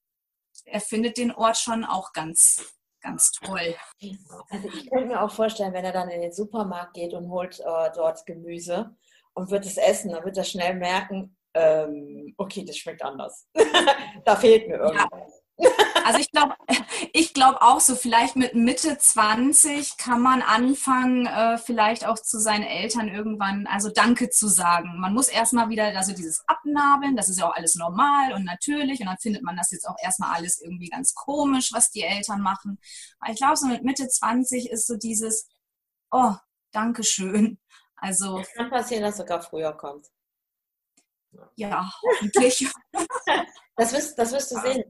er findet den Ort schon auch ganz, ganz toll. Also ich könnte mir auch vorstellen, wenn er dann in den Supermarkt geht und holt äh, dort Gemüse und wird es essen, dann wird er schnell merken, ähm, okay, das schmeckt anders. da fehlt mir irgendwas. Ja. Also ich glaube, ich glaube auch so, vielleicht mit Mitte 20 kann man anfangen, äh, vielleicht auch zu seinen Eltern irgendwann, also Danke zu sagen. Man muss erstmal wieder, also dieses Abnabeln, das ist ja auch alles normal und natürlich und dann findet man das jetzt auch erstmal alles irgendwie ganz komisch, was die Eltern machen. Aber ich glaube, so mit Mitte 20 ist so dieses, oh, Dankeschön. Also. Es kann passieren, dass sogar früher kommt. Ja, hoffentlich. das wirst, das wirst du sehen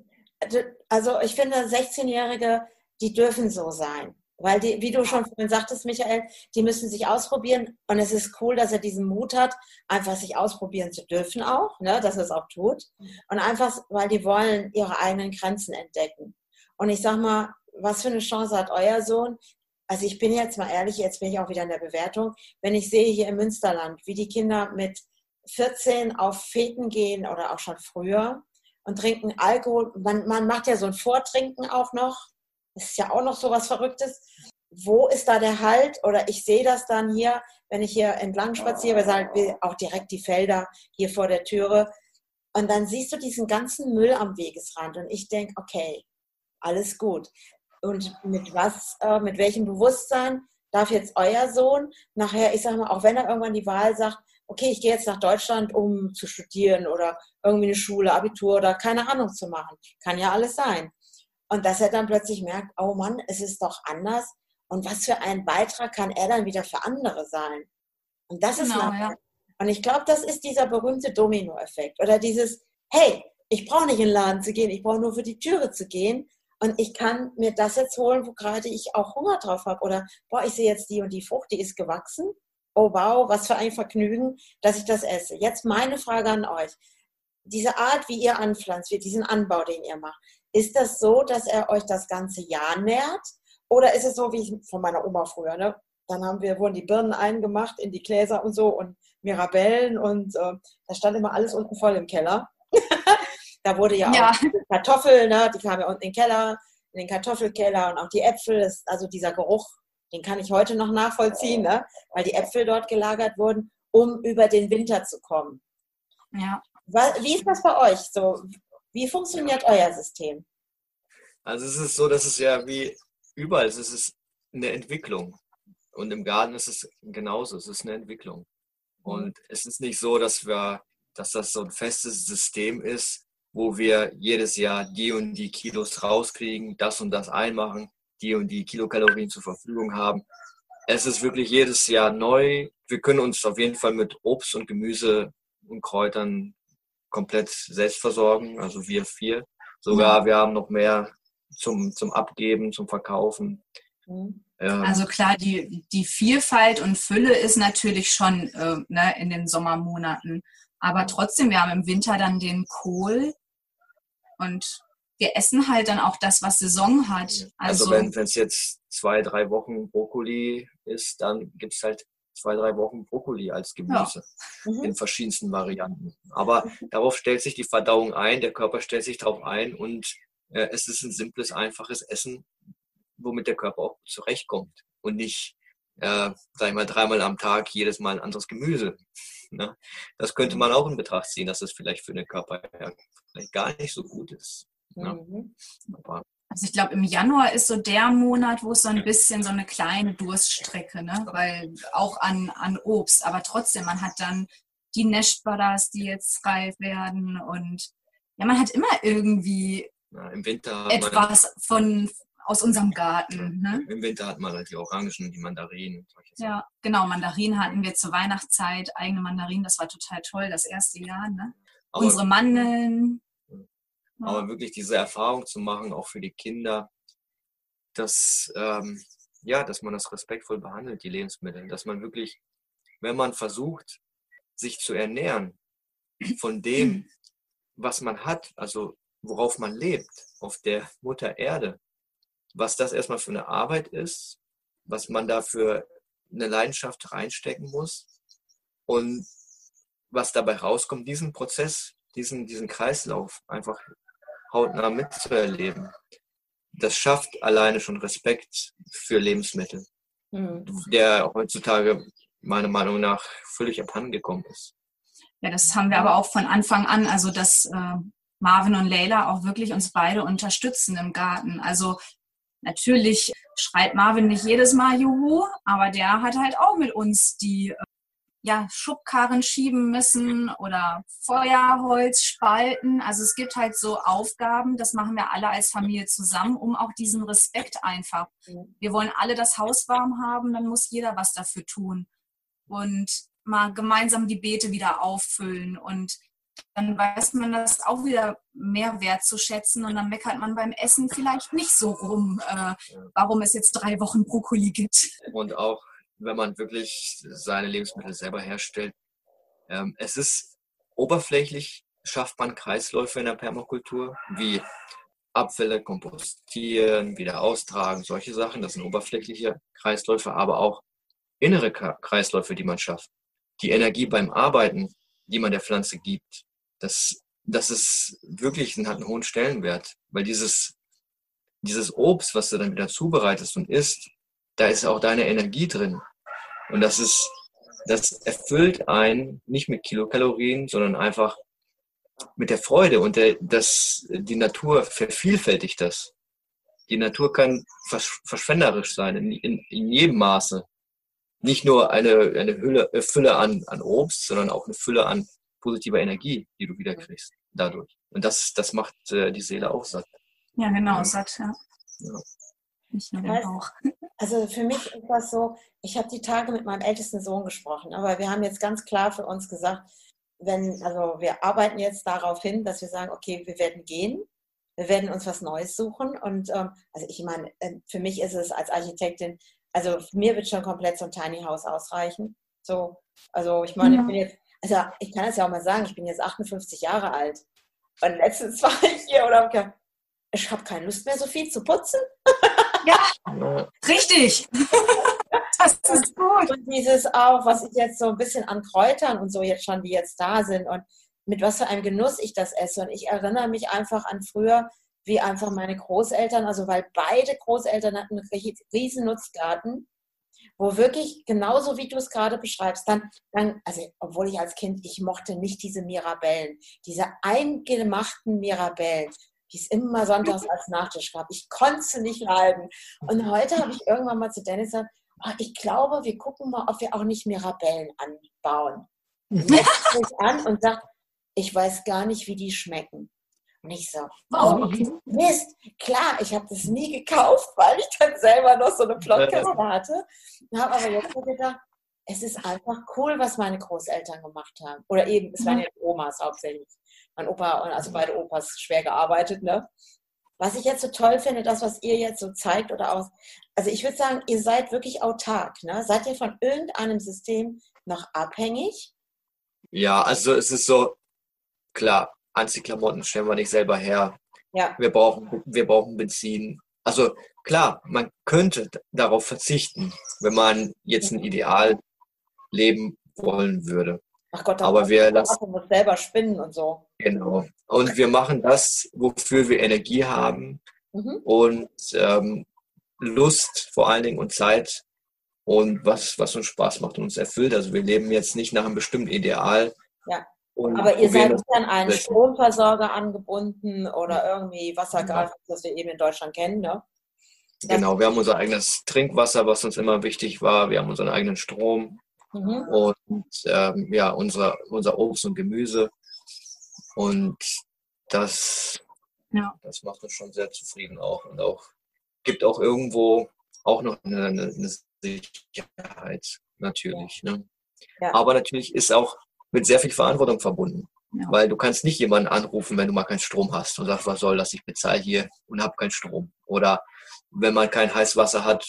also ich finde, 16-Jährige, die dürfen so sein. Weil die, wie du schon vorhin sagtest, Michael, die müssen sich ausprobieren. Und es ist cool, dass er diesen Mut hat, einfach sich ausprobieren zu dürfen auch, ne, dass er es auch tut. Und einfach, weil die wollen ihre eigenen Grenzen entdecken. Und ich sag mal, was für eine Chance hat euer Sohn? Also ich bin jetzt mal ehrlich, jetzt bin ich auch wieder in der Bewertung. Wenn ich sehe hier im Münsterland, wie die Kinder mit 14 auf Feten gehen oder auch schon früher, und trinken Alkohol. Man, man macht ja so ein Vortrinken auch noch. Das ist ja auch noch so was Verrücktes. Wo ist da der Halt? Oder ich sehe das dann hier, wenn ich hier entlang spaziere, wir sagen auch direkt die Felder hier vor der Türe. Und dann siehst du diesen ganzen Müll am Wegesrand. Und ich denke, okay, alles gut. Und mit was, äh, mit welchem Bewusstsein darf jetzt euer Sohn nachher, ich sage mal, auch wenn er irgendwann die Wahl sagt, okay, ich gehe jetzt nach Deutschland, um zu studieren oder irgendwie eine Schule, Abitur oder keine Ahnung zu machen. Kann ja alles sein. Und dass er dann plötzlich merkt, oh Mann, es ist doch anders. Und was für ein Beitrag kann er dann wieder für andere sein? Und das genau, ist ja. Und ich glaube, das ist dieser berühmte Domino-Effekt oder dieses, hey, ich brauche nicht in den Laden zu gehen, ich brauche nur für die Türe zu gehen und ich kann mir das jetzt holen, wo gerade ich auch Hunger drauf habe oder boah, ich sehe jetzt die und die Frucht, die ist gewachsen oh wow, was für ein Vergnügen, dass ich das esse. Jetzt meine Frage an euch. Diese Art, wie ihr anpflanzt, wie diesen Anbau, den ihr macht, ist das so, dass er euch das ganze Jahr nährt? Oder ist es so wie von meiner Oma früher, ne? Dann haben wir, wurden die Birnen eingemacht in die Gläser und so und Mirabellen und äh, da stand immer alles unten voll im Keller. da wurde ja, ja. auch Kartoffeln, ne? die kamen ja unten in den Keller, in den Kartoffelkeller und auch die Äpfel, also dieser Geruch den kann ich heute noch nachvollziehen, ne? weil die Äpfel dort gelagert wurden, um über den Winter zu kommen. Ja. Wie ist das bei euch so? Wie funktioniert euer System? Also es ist so, dass es ja wie überall ist, es ist eine Entwicklung. Und im Garten ist es genauso, es ist eine Entwicklung. Und es ist nicht so, dass wir, dass das so ein festes System ist, wo wir jedes Jahr die und die Kilos rauskriegen, das und das einmachen die und die Kilokalorien zur Verfügung haben. Es ist wirklich jedes Jahr neu. Wir können uns auf jeden Fall mit Obst und Gemüse und Kräutern komplett selbst versorgen, also wir vier. Sogar wir haben noch mehr zum, zum Abgeben, zum Verkaufen. Mhm. Ähm, also klar, die, die Vielfalt und Fülle ist natürlich schon äh, ne, in den Sommermonaten. Aber trotzdem, wir haben im Winter dann den Kohl und wir essen halt dann auch das, was Saison hat. Also, also wenn es jetzt zwei, drei Wochen Brokkoli ist, dann gibt es halt zwei, drei Wochen Brokkoli als Gemüse ja. mhm. in verschiedensten Varianten. Aber darauf stellt sich die Verdauung ein, der Körper stellt sich darauf ein und äh, es ist ein simples, einfaches Essen, womit der Körper auch zurechtkommt und nicht, äh, sag ich mal, dreimal am Tag jedes Mal ein anderes Gemüse. Ne? Das könnte man auch in Betracht ziehen, dass es vielleicht für den Körper vielleicht gar nicht so gut ist. Ne? Mhm. Also ich glaube, im Januar ist so der Monat, wo es so ein bisschen so eine kleine Durststrecke, ne? weil auch an, an Obst, aber trotzdem, man hat dann die Nashbutters, die jetzt reif werden und ja, man hat immer irgendwie ja, im Winter etwas von aus unserem Garten. Ne? Im Winter hat man halt die Orangen, die Mandarinen. Ja, genau, Mandarinen hatten wir zur Weihnachtszeit, eigene Mandarinen, das war total toll, das erste Jahr. Ne? Unsere Mandeln, aber wirklich diese Erfahrung zu machen, auch für die Kinder, dass, ähm, ja, dass man das respektvoll behandelt, die Lebensmittel. Dass man wirklich, wenn man versucht, sich zu ernähren von dem, was man hat, also worauf man lebt, auf der Mutter Erde, was das erstmal für eine Arbeit ist, was man da für eine Leidenschaft reinstecken muss und was dabei rauskommt, diesen Prozess, diesen, diesen Kreislauf einfach hautnah mitzuerleben, das schafft alleine schon Respekt für Lebensmittel, mhm. der heutzutage meiner Meinung nach völlig abhandengekommen ist. Ja, das haben wir aber auch von Anfang an, also dass äh, Marvin und Leila auch wirklich uns beide unterstützen im Garten. Also natürlich schreit Marvin nicht jedes Mal Juhu, aber der hat halt auch mit uns die äh, ja, Schubkarren schieben müssen oder Feuerholz spalten. Also es gibt halt so Aufgaben, das machen wir alle als Familie zusammen, um auch diesen Respekt einfach. Wir wollen alle das Haus warm haben, dann muss jeder was dafür tun. Und mal gemeinsam die Beete wieder auffüllen und dann weiß man das auch wieder mehr wertzuschätzen und dann meckert man beim Essen vielleicht nicht so rum, äh, warum es jetzt drei Wochen Brokkoli gibt. Und auch wenn man wirklich seine Lebensmittel selber herstellt. Ähm, es ist oberflächlich, schafft man Kreisläufe in der Permakultur, wie Abfälle kompostieren, wieder austragen, solche Sachen. Das sind oberflächliche Kreisläufe, aber auch innere Kreisläufe, die man schafft. Die Energie beim Arbeiten, die man der Pflanze gibt, das, das ist wirklich, hat einen hohen Stellenwert, weil dieses, dieses Obst, was du dann wieder zubereitest und isst, da ist auch deine Energie drin. Und das ist, das erfüllt einen nicht mit Kilokalorien, sondern einfach mit der Freude und der, das, die Natur vervielfältigt das. Die Natur kann verschwenderisch sein, in, in, in jedem Maße. Nicht nur eine, eine Hülle, äh, Fülle an, an Obst, sondern auch eine Fülle an positiver Energie, die du wiederkriegst dadurch. Und das, das macht äh, die Seele auch satt. Ja, genau, ja. satt, ja. ja. Nicht nur den Bauch. Also für mich ist das so, ich habe die Tage mit meinem ältesten Sohn gesprochen, aber wir haben jetzt ganz klar für uns gesagt, wenn, also wir arbeiten jetzt darauf hin, dass wir sagen, okay, wir werden gehen, wir werden uns was Neues suchen. Und ähm, also ich meine, äh, für mich ist es als Architektin, also mir wird schon komplett so ein Tiny House ausreichen. So, also ich meine, ich bin jetzt, also ich kann es ja auch mal sagen, ich bin jetzt 58 Jahre alt. Und letztens war ich hier oder ich habe keine Lust mehr, so viel zu putzen. Ja, richtig. Das ist gut. Und dieses auch, was ich jetzt so ein bisschen an Kräutern und so jetzt schon, die jetzt da sind und mit was für einem Genuss ich das esse. Und ich erinnere mich einfach an früher, wie einfach meine Großeltern, also weil beide Großeltern hatten einen riesen Nutzgarten, wo wirklich genauso wie du es gerade beschreibst, dann, dann, also obwohl ich als Kind, ich mochte nicht diese Mirabellen, diese eingemachten Mirabellen, die es immer sonntags als Nachtisch gab. Ich konnte sie nicht leiden. Und heute habe ich irgendwann mal zu Dennis gesagt, oh, ich glaube, wir gucken mal, ob wir auch nicht Mirabellen anbauen. Und er sich an und sagt, ich weiß gar nicht, wie die schmecken. Und ich so, oh, Mist, klar, ich habe das nie gekauft, weil ich dann selber noch so eine Plottkiste hatte. Und habe aber jetzt gedacht, es ist einfach cool, was meine Großeltern gemacht haben. Oder eben, es waren ja Omas hauptsächlich mein Opa und also beide Opas schwer gearbeitet. Ne? Was ich jetzt so toll finde, das, was ihr jetzt so zeigt oder auch, also ich würde sagen, ihr seid wirklich autark. Ne? Seid ihr von irgendeinem System noch abhängig? Ja, also es ist so, klar, Anziehklamotten stellen wir nicht selber her. Ja. Wir brauchen, wir brauchen Benzin. Also klar, man könnte darauf verzichten, wenn man jetzt ein Ideal leben wollen würde. Ach Gott, aber wir lassen muss selber spinnen und so. Genau. Und wir machen das, wofür wir Energie haben mhm. und ähm, Lust vor allen Dingen und Zeit und was, was uns Spaß macht und uns erfüllt. Also wir leben jetzt nicht nach einem bestimmten Ideal. Ja. Aber ihr seid nicht an einen Stromversorger angebunden oder irgendwie Wassergas, ja. das wir eben in Deutschland kennen, ne? Genau, wir haben unser eigenes Trinkwasser, was uns immer wichtig war. Wir haben unseren eigenen Strom mhm. und ähm, ja, unser, unser Obst und Gemüse. Und das, ja. das macht uns schon sehr zufrieden auch. Und auch gibt auch irgendwo auch noch eine, eine Sicherheit, natürlich. Ja. Ne? Ja. Aber natürlich ist auch mit sehr viel Verantwortung verbunden. Ja. Weil du kannst nicht jemanden anrufen, wenn du mal keinen Strom hast und sagst, was soll das, ich bezahle hier und habe keinen Strom. Oder wenn man kein Heißwasser hat,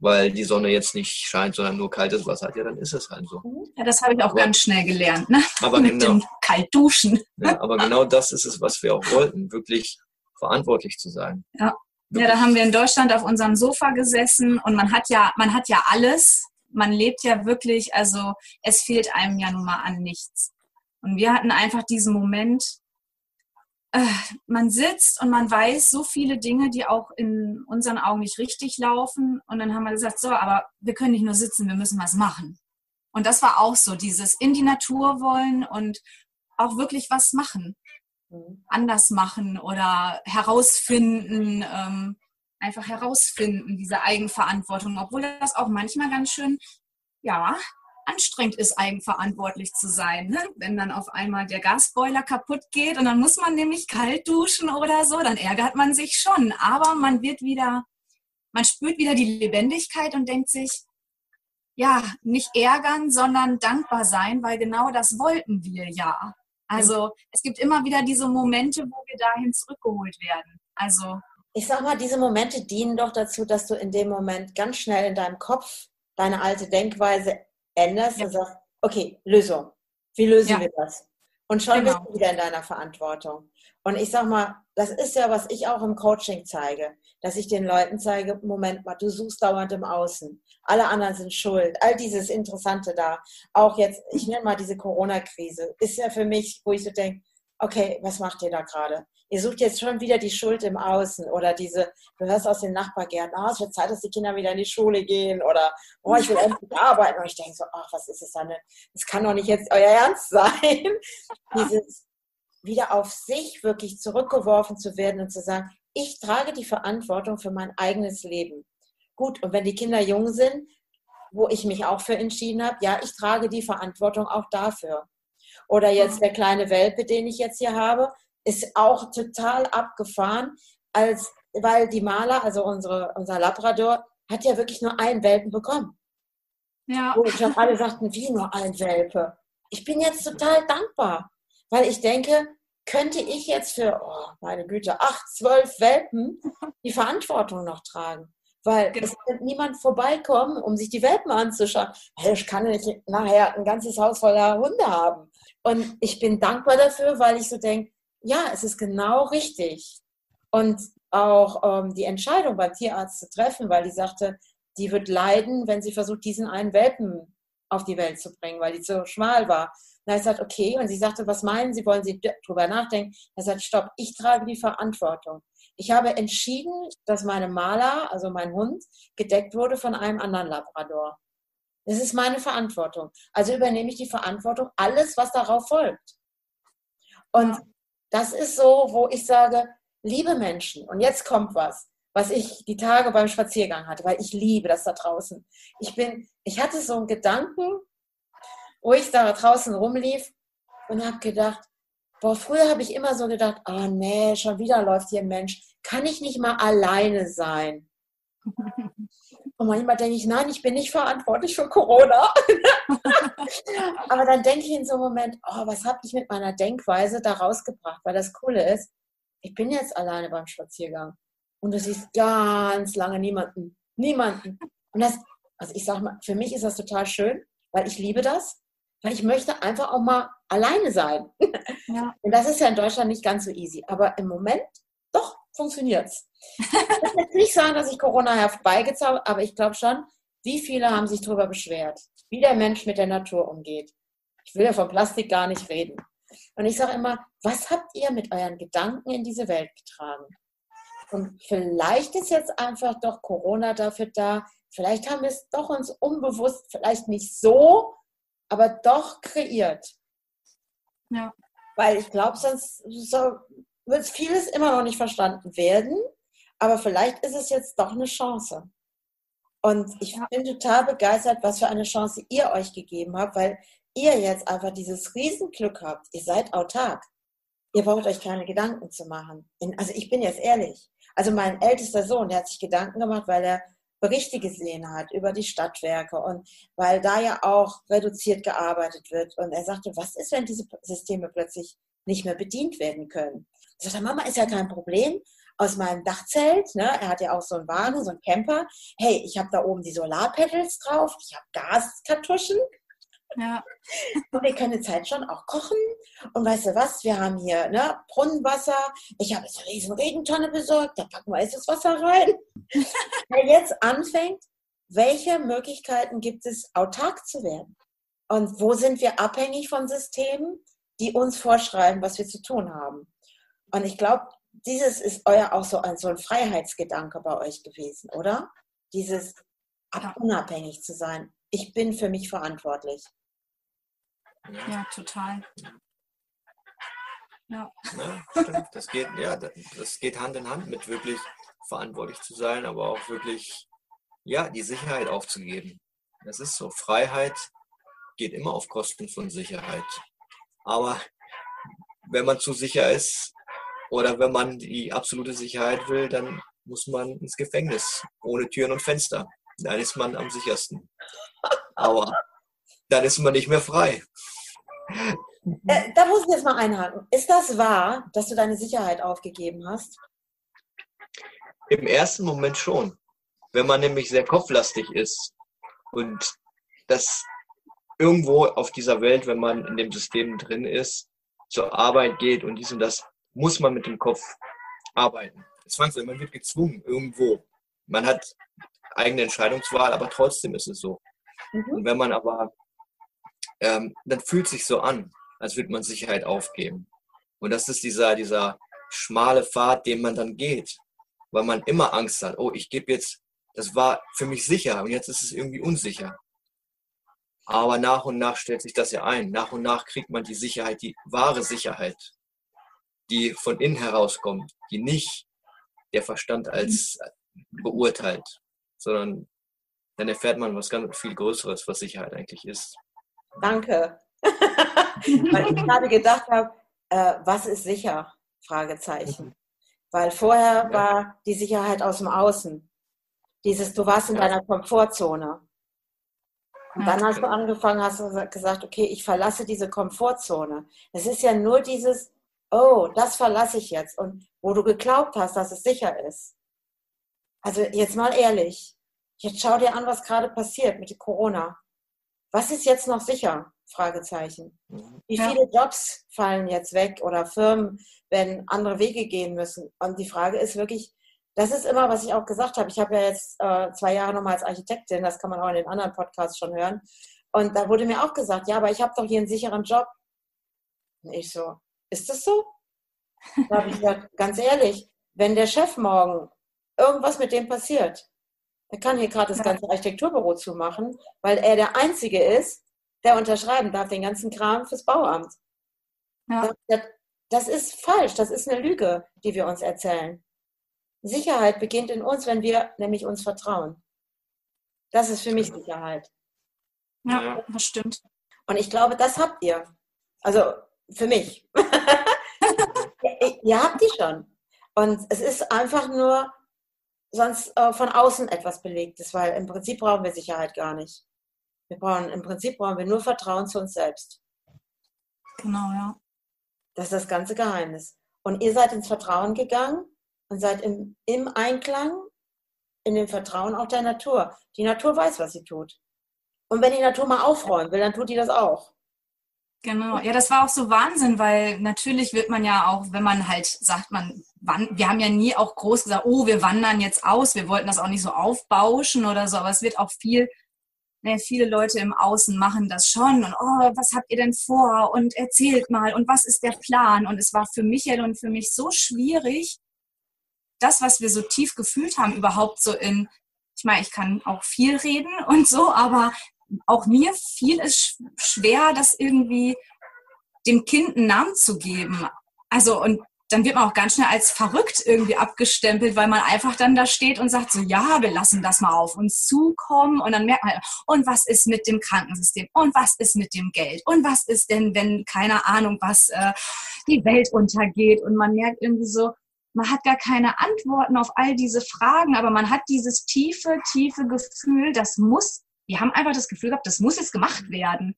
weil die Sonne jetzt nicht scheint, sondern nur kaltes Wasser hat, ja, dann ist es halt so. Ja, das habe ich auch aber, ganz schnell gelernt, ne? Aber Mit genau, dem Kaltduschen. Ja, aber genau das ist es, was wir auch wollten, wirklich verantwortlich zu sein. Ja. Ja, da haben wir in Deutschland auf unserem Sofa gesessen und man hat ja, man hat ja alles. Man lebt ja wirklich, also es fehlt einem ja nun mal an nichts. Und wir hatten einfach diesen Moment, man sitzt und man weiß so viele Dinge, die auch in unseren Augen nicht richtig laufen. Und dann haben wir gesagt, so, aber wir können nicht nur sitzen, wir müssen was machen. Und das war auch so, dieses in die Natur wollen und auch wirklich was machen. Mhm. Anders machen oder herausfinden, ähm, einfach herausfinden, diese Eigenverantwortung, obwohl das auch manchmal ganz schön, ja, anstrengend ist, eigenverantwortlich zu sein. Ne? Wenn dann auf einmal der Gasboiler kaputt geht und dann muss man nämlich kalt duschen oder so, dann ärgert man sich schon. Aber man wird wieder, man spürt wieder die Lebendigkeit und denkt sich, ja, nicht ärgern, sondern dankbar sein, weil genau das wollten wir ja. Also es gibt immer wieder diese Momente, wo wir dahin zurückgeholt werden. Also ich sag mal, diese Momente dienen doch dazu, dass du in dem Moment ganz schnell in deinem Kopf deine alte Denkweise änderst ja. und sagst, okay, Lösung. Wie lösen ja. wir das? Und schon genau. bist du wieder in deiner Verantwortung. Und ich sag mal, das ist ja, was ich auch im Coaching zeige, dass ich den Leuten zeige, Moment mal, du suchst dauernd im Außen. Alle anderen sind schuld. All dieses Interessante da. Auch jetzt, ich nenne mal diese Corona-Krise, ist ja für mich, wo ich so denke, okay, was macht ihr da gerade? Ihr sucht jetzt schon wieder die Schuld im Außen oder diese, du hörst aus den Nachbargärten, oh, es wird Zeit, dass die Kinder wieder in die Schule gehen oder, oh, ich will endlich arbeiten. Und ich denke so, ach, was ist es dann? Das kann doch nicht jetzt euer Ernst sein. Dieses wieder auf sich wirklich zurückgeworfen zu werden und zu sagen, ich trage die Verantwortung für mein eigenes Leben. Gut, und wenn die Kinder jung sind, wo ich mich auch für entschieden habe, ja, ich trage die Verantwortung auch dafür. Oder jetzt der kleine Welpe, den ich jetzt hier habe, ist auch total abgefahren, als, weil die Maler, also unsere, unser Labrador, hat ja wirklich nur einen Welpen bekommen. Ja. Wo schon alle sagten, wie nur ein Welpe. Ich bin jetzt total dankbar, weil ich denke, könnte ich jetzt für, oh, meine Güte, acht, zwölf Welpen die Verantwortung noch tragen. Weil genau. es wird niemand vorbeikommen, um sich die Welpen anzuschauen. Ich kann nicht nachher ein ganzes Haus voller Hunde haben. Und ich bin dankbar dafür, weil ich so denke, ja, es ist genau richtig. Und auch ähm, die Entscheidung beim Tierarzt zu treffen, weil die sagte, die wird leiden, wenn sie versucht, diesen einen Welpen auf die Welt zu bringen, weil die zu schmal war. Und er sagt, okay. Und sie sagte, was meinen Sie? Wollen Sie drüber nachdenken? Er sagt, stopp, ich trage die Verantwortung. Ich habe entschieden, dass meine Maler, also mein Hund, gedeckt wurde von einem anderen Labrador. Das ist meine Verantwortung. Also übernehme ich die Verantwortung, alles, was darauf folgt. Und das ist so, wo ich sage, liebe Menschen, und jetzt kommt was, was ich die Tage beim Spaziergang hatte, weil ich liebe das da draußen. Ich bin, ich hatte so einen Gedanken, wo ich da draußen rumlief und habe gedacht, boah, früher habe ich immer so gedacht, oh nee, schon wieder läuft hier ein Mensch. Kann ich nicht mal alleine sein? Und manchmal denke ich, nein, ich bin nicht verantwortlich für Corona. Aber dann denke ich in so einem Moment, oh, was habe ich mit meiner Denkweise da rausgebracht? Weil das Coole ist, ich bin jetzt alleine beim Spaziergang. Und du siehst ganz lange niemanden. Niemanden. Und das, also ich sage mal, für mich ist das total schön, weil ich liebe das. weil ich möchte einfach auch mal alleine sein. Ja. Und das ist ja in Deutschland nicht ganz so easy. Aber im Moment, doch, funktioniert es. Ich will jetzt nicht sagen, dass ich Corona herbeigezaubert aber ich glaube schon, wie viele haben sich darüber beschwert, wie der Mensch mit der Natur umgeht. Ich will ja von Plastik gar nicht reden. Und ich sage immer, was habt ihr mit euren Gedanken in diese Welt getragen? Und vielleicht ist jetzt einfach doch Corona dafür da, vielleicht haben wir es doch uns unbewusst, vielleicht nicht so, aber doch kreiert. Ja. Weil ich glaube, sonst so, wird vieles immer noch nicht verstanden werden, aber vielleicht ist es jetzt doch eine Chance. Und ich ja. bin total begeistert, was für eine Chance ihr euch gegeben habt, weil ihr jetzt einfach dieses Riesenglück habt. Ihr seid autark. Ihr braucht euch keine Gedanken zu machen. Also ich bin jetzt ehrlich. Also mein ältester Sohn, der hat sich Gedanken gemacht, weil er Berichte gesehen hat über die Stadtwerke und weil da ja auch reduziert gearbeitet wird. Und er sagte, was ist, wenn diese Systeme plötzlich nicht mehr bedient werden können? Ich sagte, Mama, ist ja kein Problem. Aus meinem Dachzelt, ne, er hat ja auch so einen Wagen, so einen Camper. Hey, ich habe da oben die Solarpedals drauf, ich habe Gaskartuschen, ja. Und wir können jetzt halt schon auch kochen. Und weißt du was, wir haben hier ne, Brunnenwasser. Ich habe jetzt eine riesen Regentonne besorgt, da packen wir jetzt das Wasser rein. Wer jetzt anfängt, welche Möglichkeiten gibt es, autark zu werden? Und wo sind wir abhängig von Systemen, die uns vorschreiben, was wir zu tun haben? Und ich glaube, dieses ist euer auch so ein, so ein Freiheitsgedanke bei euch gewesen, oder? Dieses unabhängig zu sein. Ich bin für mich verantwortlich. Ja, total. Ja. ja stimmt. Das geht, ja, das geht Hand in Hand mit wirklich verantwortlich zu sein, aber auch wirklich ja, die Sicherheit aufzugeben. Das ist so. Freiheit geht immer auf Kosten von Sicherheit. Aber wenn man zu sicher ist oder wenn man die absolute Sicherheit will, dann muss man ins Gefängnis ohne Türen und Fenster. Dann ist man am sichersten. Aber dann ist man nicht mehr frei. Äh, da muss ich jetzt mal einhaken. Ist das wahr, dass du deine Sicherheit aufgegeben hast? Im ersten Moment schon. Wenn man nämlich sehr kopflastig ist und das irgendwo auf dieser Welt, wenn man in dem System drin ist, zur Arbeit geht und dies und das, muss man mit dem Kopf arbeiten. Zwangsläufig, man wird gezwungen irgendwo. Man hat eigene Entscheidungswahl, aber trotzdem ist es so. Mhm. Und wenn man aber ähm, dann fühlt sich so an, als würde man Sicherheit aufgeben. Und das ist dieser, dieser schmale Pfad, den man dann geht, weil man immer Angst hat, oh, ich gebe jetzt, das war für mich sicher und jetzt ist es irgendwie unsicher. Aber nach und nach stellt sich das ja ein. Nach und nach kriegt man die Sicherheit, die wahre Sicherheit, die von innen herauskommt, die nicht der Verstand als beurteilt, sondern dann erfährt man was ganz viel Größeres, was Sicherheit eigentlich ist. Danke. Weil ich gerade gedacht habe, äh, was ist sicher? Fragezeichen. Weil vorher ja. war die Sicherheit aus dem Außen. Dieses, du warst in deiner Komfortzone. Und dann hast du angefangen, hast du gesagt, okay, ich verlasse diese Komfortzone. Es ist ja nur dieses, oh, das verlasse ich jetzt. Und wo du geglaubt hast, dass es sicher ist. Also jetzt mal ehrlich, jetzt schau dir an, was gerade passiert mit Corona. Was ist jetzt noch sicher? Fragezeichen. Wie viele Jobs fallen jetzt weg oder Firmen werden andere Wege gehen müssen? Und die Frage ist wirklich, das ist immer, was ich auch gesagt habe. Ich habe ja jetzt äh, zwei Jahre nochmal als Architektin, das kann man auch in den anderen Podcasts schon hören. Und da wurde mir auch gesagt, ja, aber ich habe doch hier einen sicheren Job. Und ich so, ist das so? Da habe ich gesagt, ganz ehrlich, wenn der Chef morgen irgendwas mit dem passiert, er kann hier gerade das ganze Architekturbüro zumachen, weil er der Einzige ist, der unterschreiben darf, den ganzen Kram fürs Bauamt. Ja. Das ist falsch, das ist eine Lüge, die wir uns erzählen. Sicherheit beginnt in uns, wenn wir nämlich uns vertrauen. Das ist für mich Sicherheit. Ja, das stimmt. Und ich glaube, das habt ihr. Also für mich. ihr, habt die schon. Und es ist einfach nur sonst äh, von außen etwas Belegtes, weil im Prinzip brauchen wir Sicherheit gar nicht. Wir brauchen, im Prinzip brauchen wir nur Vertrauen zu uns selbst. Genau, ja. Das ist das ganze Geheimnis. Und ihr seid ins Vertrauen gegangen und seid im, im Einklang, in dem Vertrauen auch der Natur. Die Natur weiß, was sie tut. Und wenn die Natur mal aufräumen will, dann tut die das auch. Genau, ja, das war auch so Wahnsinn, weil natürlich wird man ja auch, wenn man halt sagt, man, wir haben ja nie auch groß gesagt, oh, wir wandern jetzt aus, wir wollten das auch nicht so aufbauschen oder so, aber es wird auch viel, ne, viele Leute im Außen machen das schon und oh, was habt ihr denn vor? Und erzählt mal und was ist der Plan? Und es war für Michael und für mich so schwierig, das, was wir so tief gefühlt haben, überhaupt so in, ich meine, ich kann auch viel reden und so, aber auch mir fiel es schwer, das irgendwie dem Kind einen Namen zu geben. Also und dann wird man auch ganz schnell als verrückt irgendwie abgestempelt, weil man einfach dann da steht und sagt so, ja, wir lassen das mal auf uns zukommen. Und dann merkt man, und was ist mit dem Krankensystem? Und was ist mit dem Geld? Und was ist denn, wenn keine Ahnung, was äh, die Welt untergeht? Und man merkt irgendwie so, man hat gar keine Antworten auf all diese Fragen, aber man hat dieses tiefe, tiefe Gefühl, das muss wir haben einfach das Gefühl gehabt, das muss jetzt gemacht werden.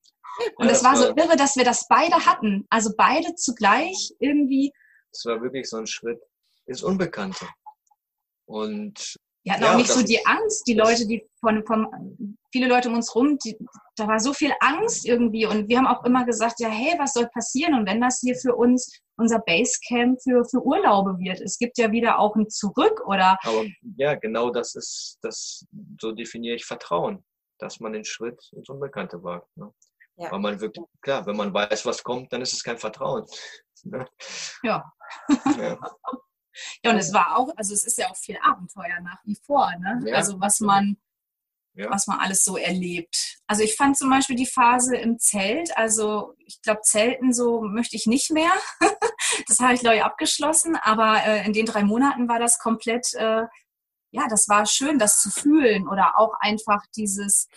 Und es ja, war so irre, dass wir das beide hatten. Also beide zugleich irgendwie. Es war wirklich so ein Schritt ins Unbekannte. Und wir hatten ja, auch nicht so die Angst, die Leute, die von, von viele Leute um uns rum, die, da war so viel Angst irgendwie und wir haben auch immer gesagt, ja, hey, was soll passieren? Und wenn das hier für uns unser Basecamp für, für Urlaube wird, es gibt ja wieder auch ein Zurück oder. Aber ja, genau das ist, das, so definiere ich Vertrauen dass man den Schritt ins Unbekannte wagt. Ne? Ja. Weil man wirklich, klar, wenn man weiß, was kommt, dann ist es kein Vertrauen. Ne? Ja. ja. ja. und es war auch, also es ist ja auch viel Abenteuer nach wie vor, ne? Ja. Also was man, was man alles so erlebt. Also ich fand zum Beispiel die Phase im Zelt, also ich glaube, Zelten so möchte ich nicht mehr. das habe ich, glaube ich, abgeschlossen, aber äh, in den drei Monaten war das komplett äh, ja, das war schön, das zu fühlen oder auch einfach dieses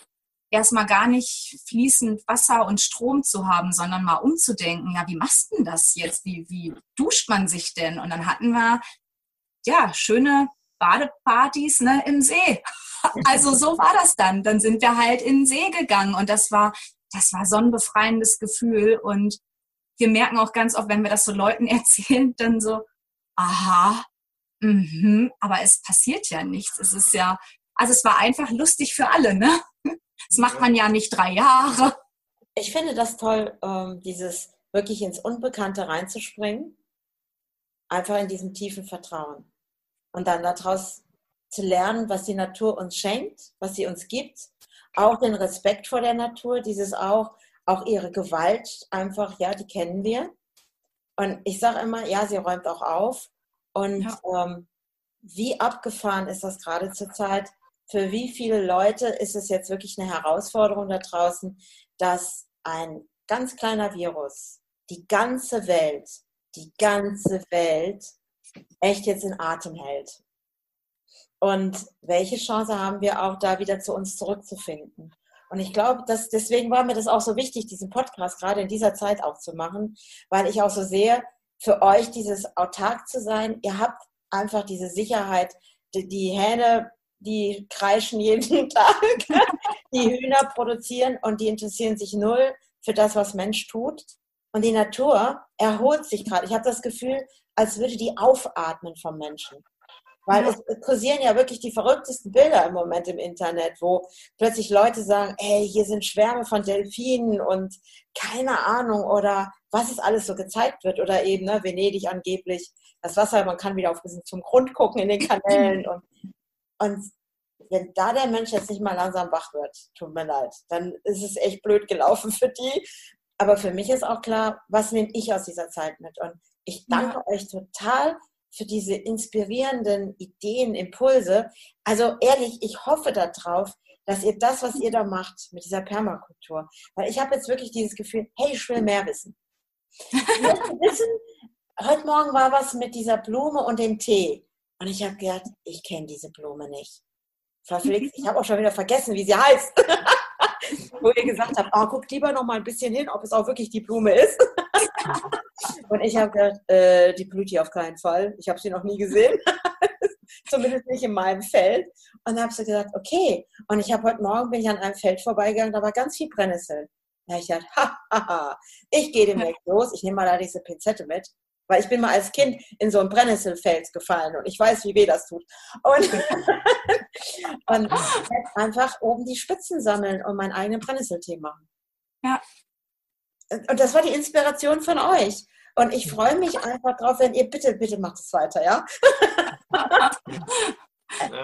erstmal gar nicht fließend Wasser und Strom zu haben, sondern mal umzudenken, ja, wie machst denn das jetzt? Wie, wie duscht man sich denn? Und dann hatten wir, ja, schöne Badepartys ne, im See. Also so war das dann. Dann sind wir halt in den See gegangen und das war, das war so ein befreiendes Gefühl und wir merken auch ganz oft, wenn wir das so Leuten erzählen, dann so, aha, Mhm, aber es passiert ja nichts. Es ist ja, also es war einfach lustig für alle, ne? Das macht man ja nicht drei Jahre. Ich finde das toll, ähm, dieses wirklich ins Unbekannte reinzuspringen. Einfach in diesem tiefen Vertrauen. Und dann daraus zu lernen, was die Natur uns schenkt, was sie uns gibt. Auch den Respekt vor der Natur, dieses auch, auch ihre Gewalt einfach, ja, die kennen wir. Und ich sage immer, ja, sie räumt auch auf. Und ja. ähm, wie abgefahren ist das gerade zurzeit? Für wie viele Leute ist es jetzt wirklich eine Herausforderung da draußen, dass ein ganz kleiner Virus die ganze Welt, die ganze Welt echt jetzt in Atem hält? Und welche Chance haben wir auch da wieder zu uns zurückzufinden? Und ich glaube, dass deswegen war mir das auch so wichtig, diesen Podcast gerade in dieser Zeit auch zu machen, weil ich auch so sehe, für euch dieses autark zu sein. Ihr habt einfach diese Sicherheit. Die, die Hähne, die kreischen jeden Tag, die Hühner produzieren und die interessieren sich null für das, was Mensch tut. Und die Natur erholt sich gerade. Ich habe das Gefühl, als würde die aufatmen vom Menschen. Weil es kursieren ja wirklich die verrücktesten Bilder im Moment im Internet, wo plötzlich Leute sagen, hey, hier sind Schwärme von Delfinen und keine Ahnung oder was es alles so gezeigt wird oder eben ne, Venedig angeblich, das Wasser, man kann wieder auf bisschen zum Grund gucken in den Kanälen und, und wenn da der Mensch jetzt nicht mal langsam wach wird, tut mir leid, dann ist es echt blöd gelaufen für die. Aber für mich ist auch klar, was nehme ich aus dieser Zeit mit? Und ich danke ja. euch total für diese inspirierenden Ideen, Impulse. Also ehrlich, ich hoffe darauf, dass ihr das, was ihr da macht mit dieser Permakultur, weil ich habe jetzt wirklich dieses Gefühl, hey, ich will mehr wissen. Ich möchte wissen, heute Morgen war was mit dieser Blume und dem Tee. Und ich habe gedacht, ich kenne diese Blume nicht. Verflixt, ich habe auch schon wieder vergessen, wie sie heißt. Wo ihr gesagt habt, oh, guckt lieber noch mal ein bisschen hin, ob es auch wirklich die Blume ist. Und ich habe gedacht, äh, die blüht hier auf keinen Fall. Ich habe sie noch nie gesehen. Zumindest nicht in meinem Feld. Und dann habe ich gesagt, okay. Und ich habe heute Morgen bin ich an einem Feld vorbeigegangen, da war ganz viel Brennnessel. Da habe ich gedacht, ha, ha, ha, ich gehe demnächst los. Ich nehme mal da diese Pinzette mit. Weil ich bin mal als Kind in so ein Brennnesselfeld gefallen und ich weiß, wie weh das tut. Und, und einfach oben die Spitzen sammeln und meinen eigenen Brennnesseltee machen. Ja, und das war die Inspiration von euch. Und ich freue mich einfach drauf, wenn ihr bitte, bitte macht es weiter, ja?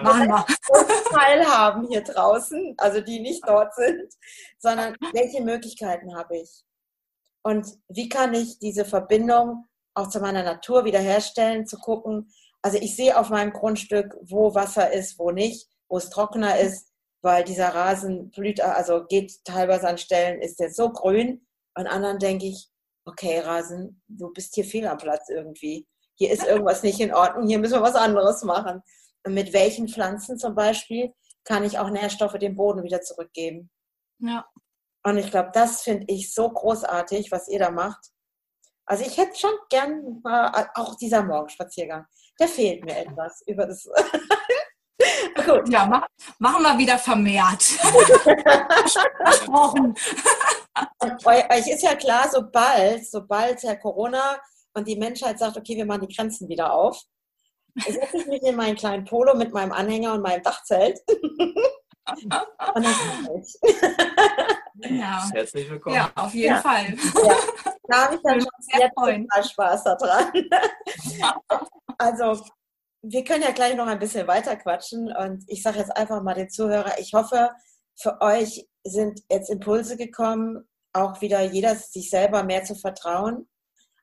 Machen wir. Teilhaben hier draußen, also die nicht dort sind, sondern welche Möglichkeiten habe ich? Und wie kann ich diese Verbindung auch zu meiner Natur wiederherstellen, zu gucken, also ich sehe auf meinem Grundstück, wo Wasser ist, wo nicht, wo es trockener ist, weil dieser Rasen blüht, also geht teilweise an Stellen, ist jetzt so grün. An anderen denke ich, okay, Rasen, du bist hier fehl am Platz irgendwie. Hier ist irgendwas nicht in Ordnung, hier müssen wir was anderes machen. Und mit welchen Pflanzen zum Beispiel kann ich auch Nährstoffe dem Boden wieder zurückgeben? Ja. Und ich glaube, das finde ich so großartig, was ihr da macht. Also ich hätte schon gern mal, auch dieser Morgenspaziergang, der fehlt mir etwas über das. Gut. Ja, mach, machen wir wieder vermehrt. Versprochen. Euch ist ja klar, sobald, sobald Herr Corona und die Menschheit sagt, okay, wir machen die Grenzen wieder auf, setze ich mich in meinen kleinen Polo mit meinem Anhänger und meinem Dachzelt. und dann ich. Ja. Herzlich willkommen. Ja, auf jeden ja. Fall. Ja. Da habe ich dann schon sehr total Spaß daran. also, wir können ja gleich noch ein bisschen weiter quatschen und ich sage jetzt einfach mal den Zuhörer, ich hoffe, für euch sind jetzt Impulse gekommen, auch wieder jeder sich selber mehr zu vertrauen,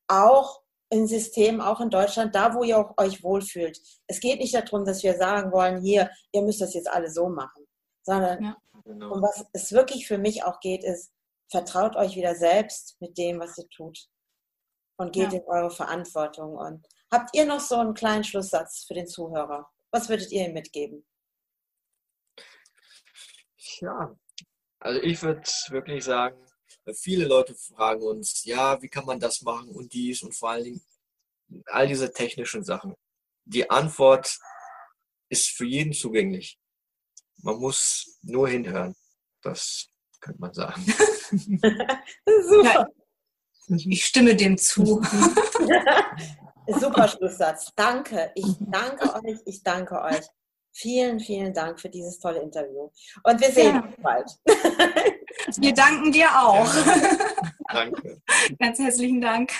auch im System, auch in Deutschland, da wo ihr euch wohlfühlt. Es geht nicht darum, dass wir sagen wollen, hier, ihr müsst das jetzt alle so machen, sondern ja. Genau. Und was es wirklich für mich auch geht, ist, vertraut euch wieder selbst mit dem, was ihr tut. Und geht ja. in eure Verantwortung. Und habt ihr noch so einen kleinen Schlusssatz für den Zuhörer? Was würdet ihr ihm mitgeben? Ja, also ich würde wirklich sagen, viele Leute fragen uns, ja, wie kann man das machen und dies und vor allen Dingen all diese technischen Sachen. Die Antwort ist für jeden zugänglich. Man muss nur hinhören. Das könnte man sagen. Super. Ich stimme dem zu. Super Schlusssatz. Danke. Ich danke euch. Ich danke euch. Vielen, vielen Dank für dieses tolle Interview. Und wir sehen ja. uns bald. Wir danken dir auch. Danke. Ganz herzlichen Dank.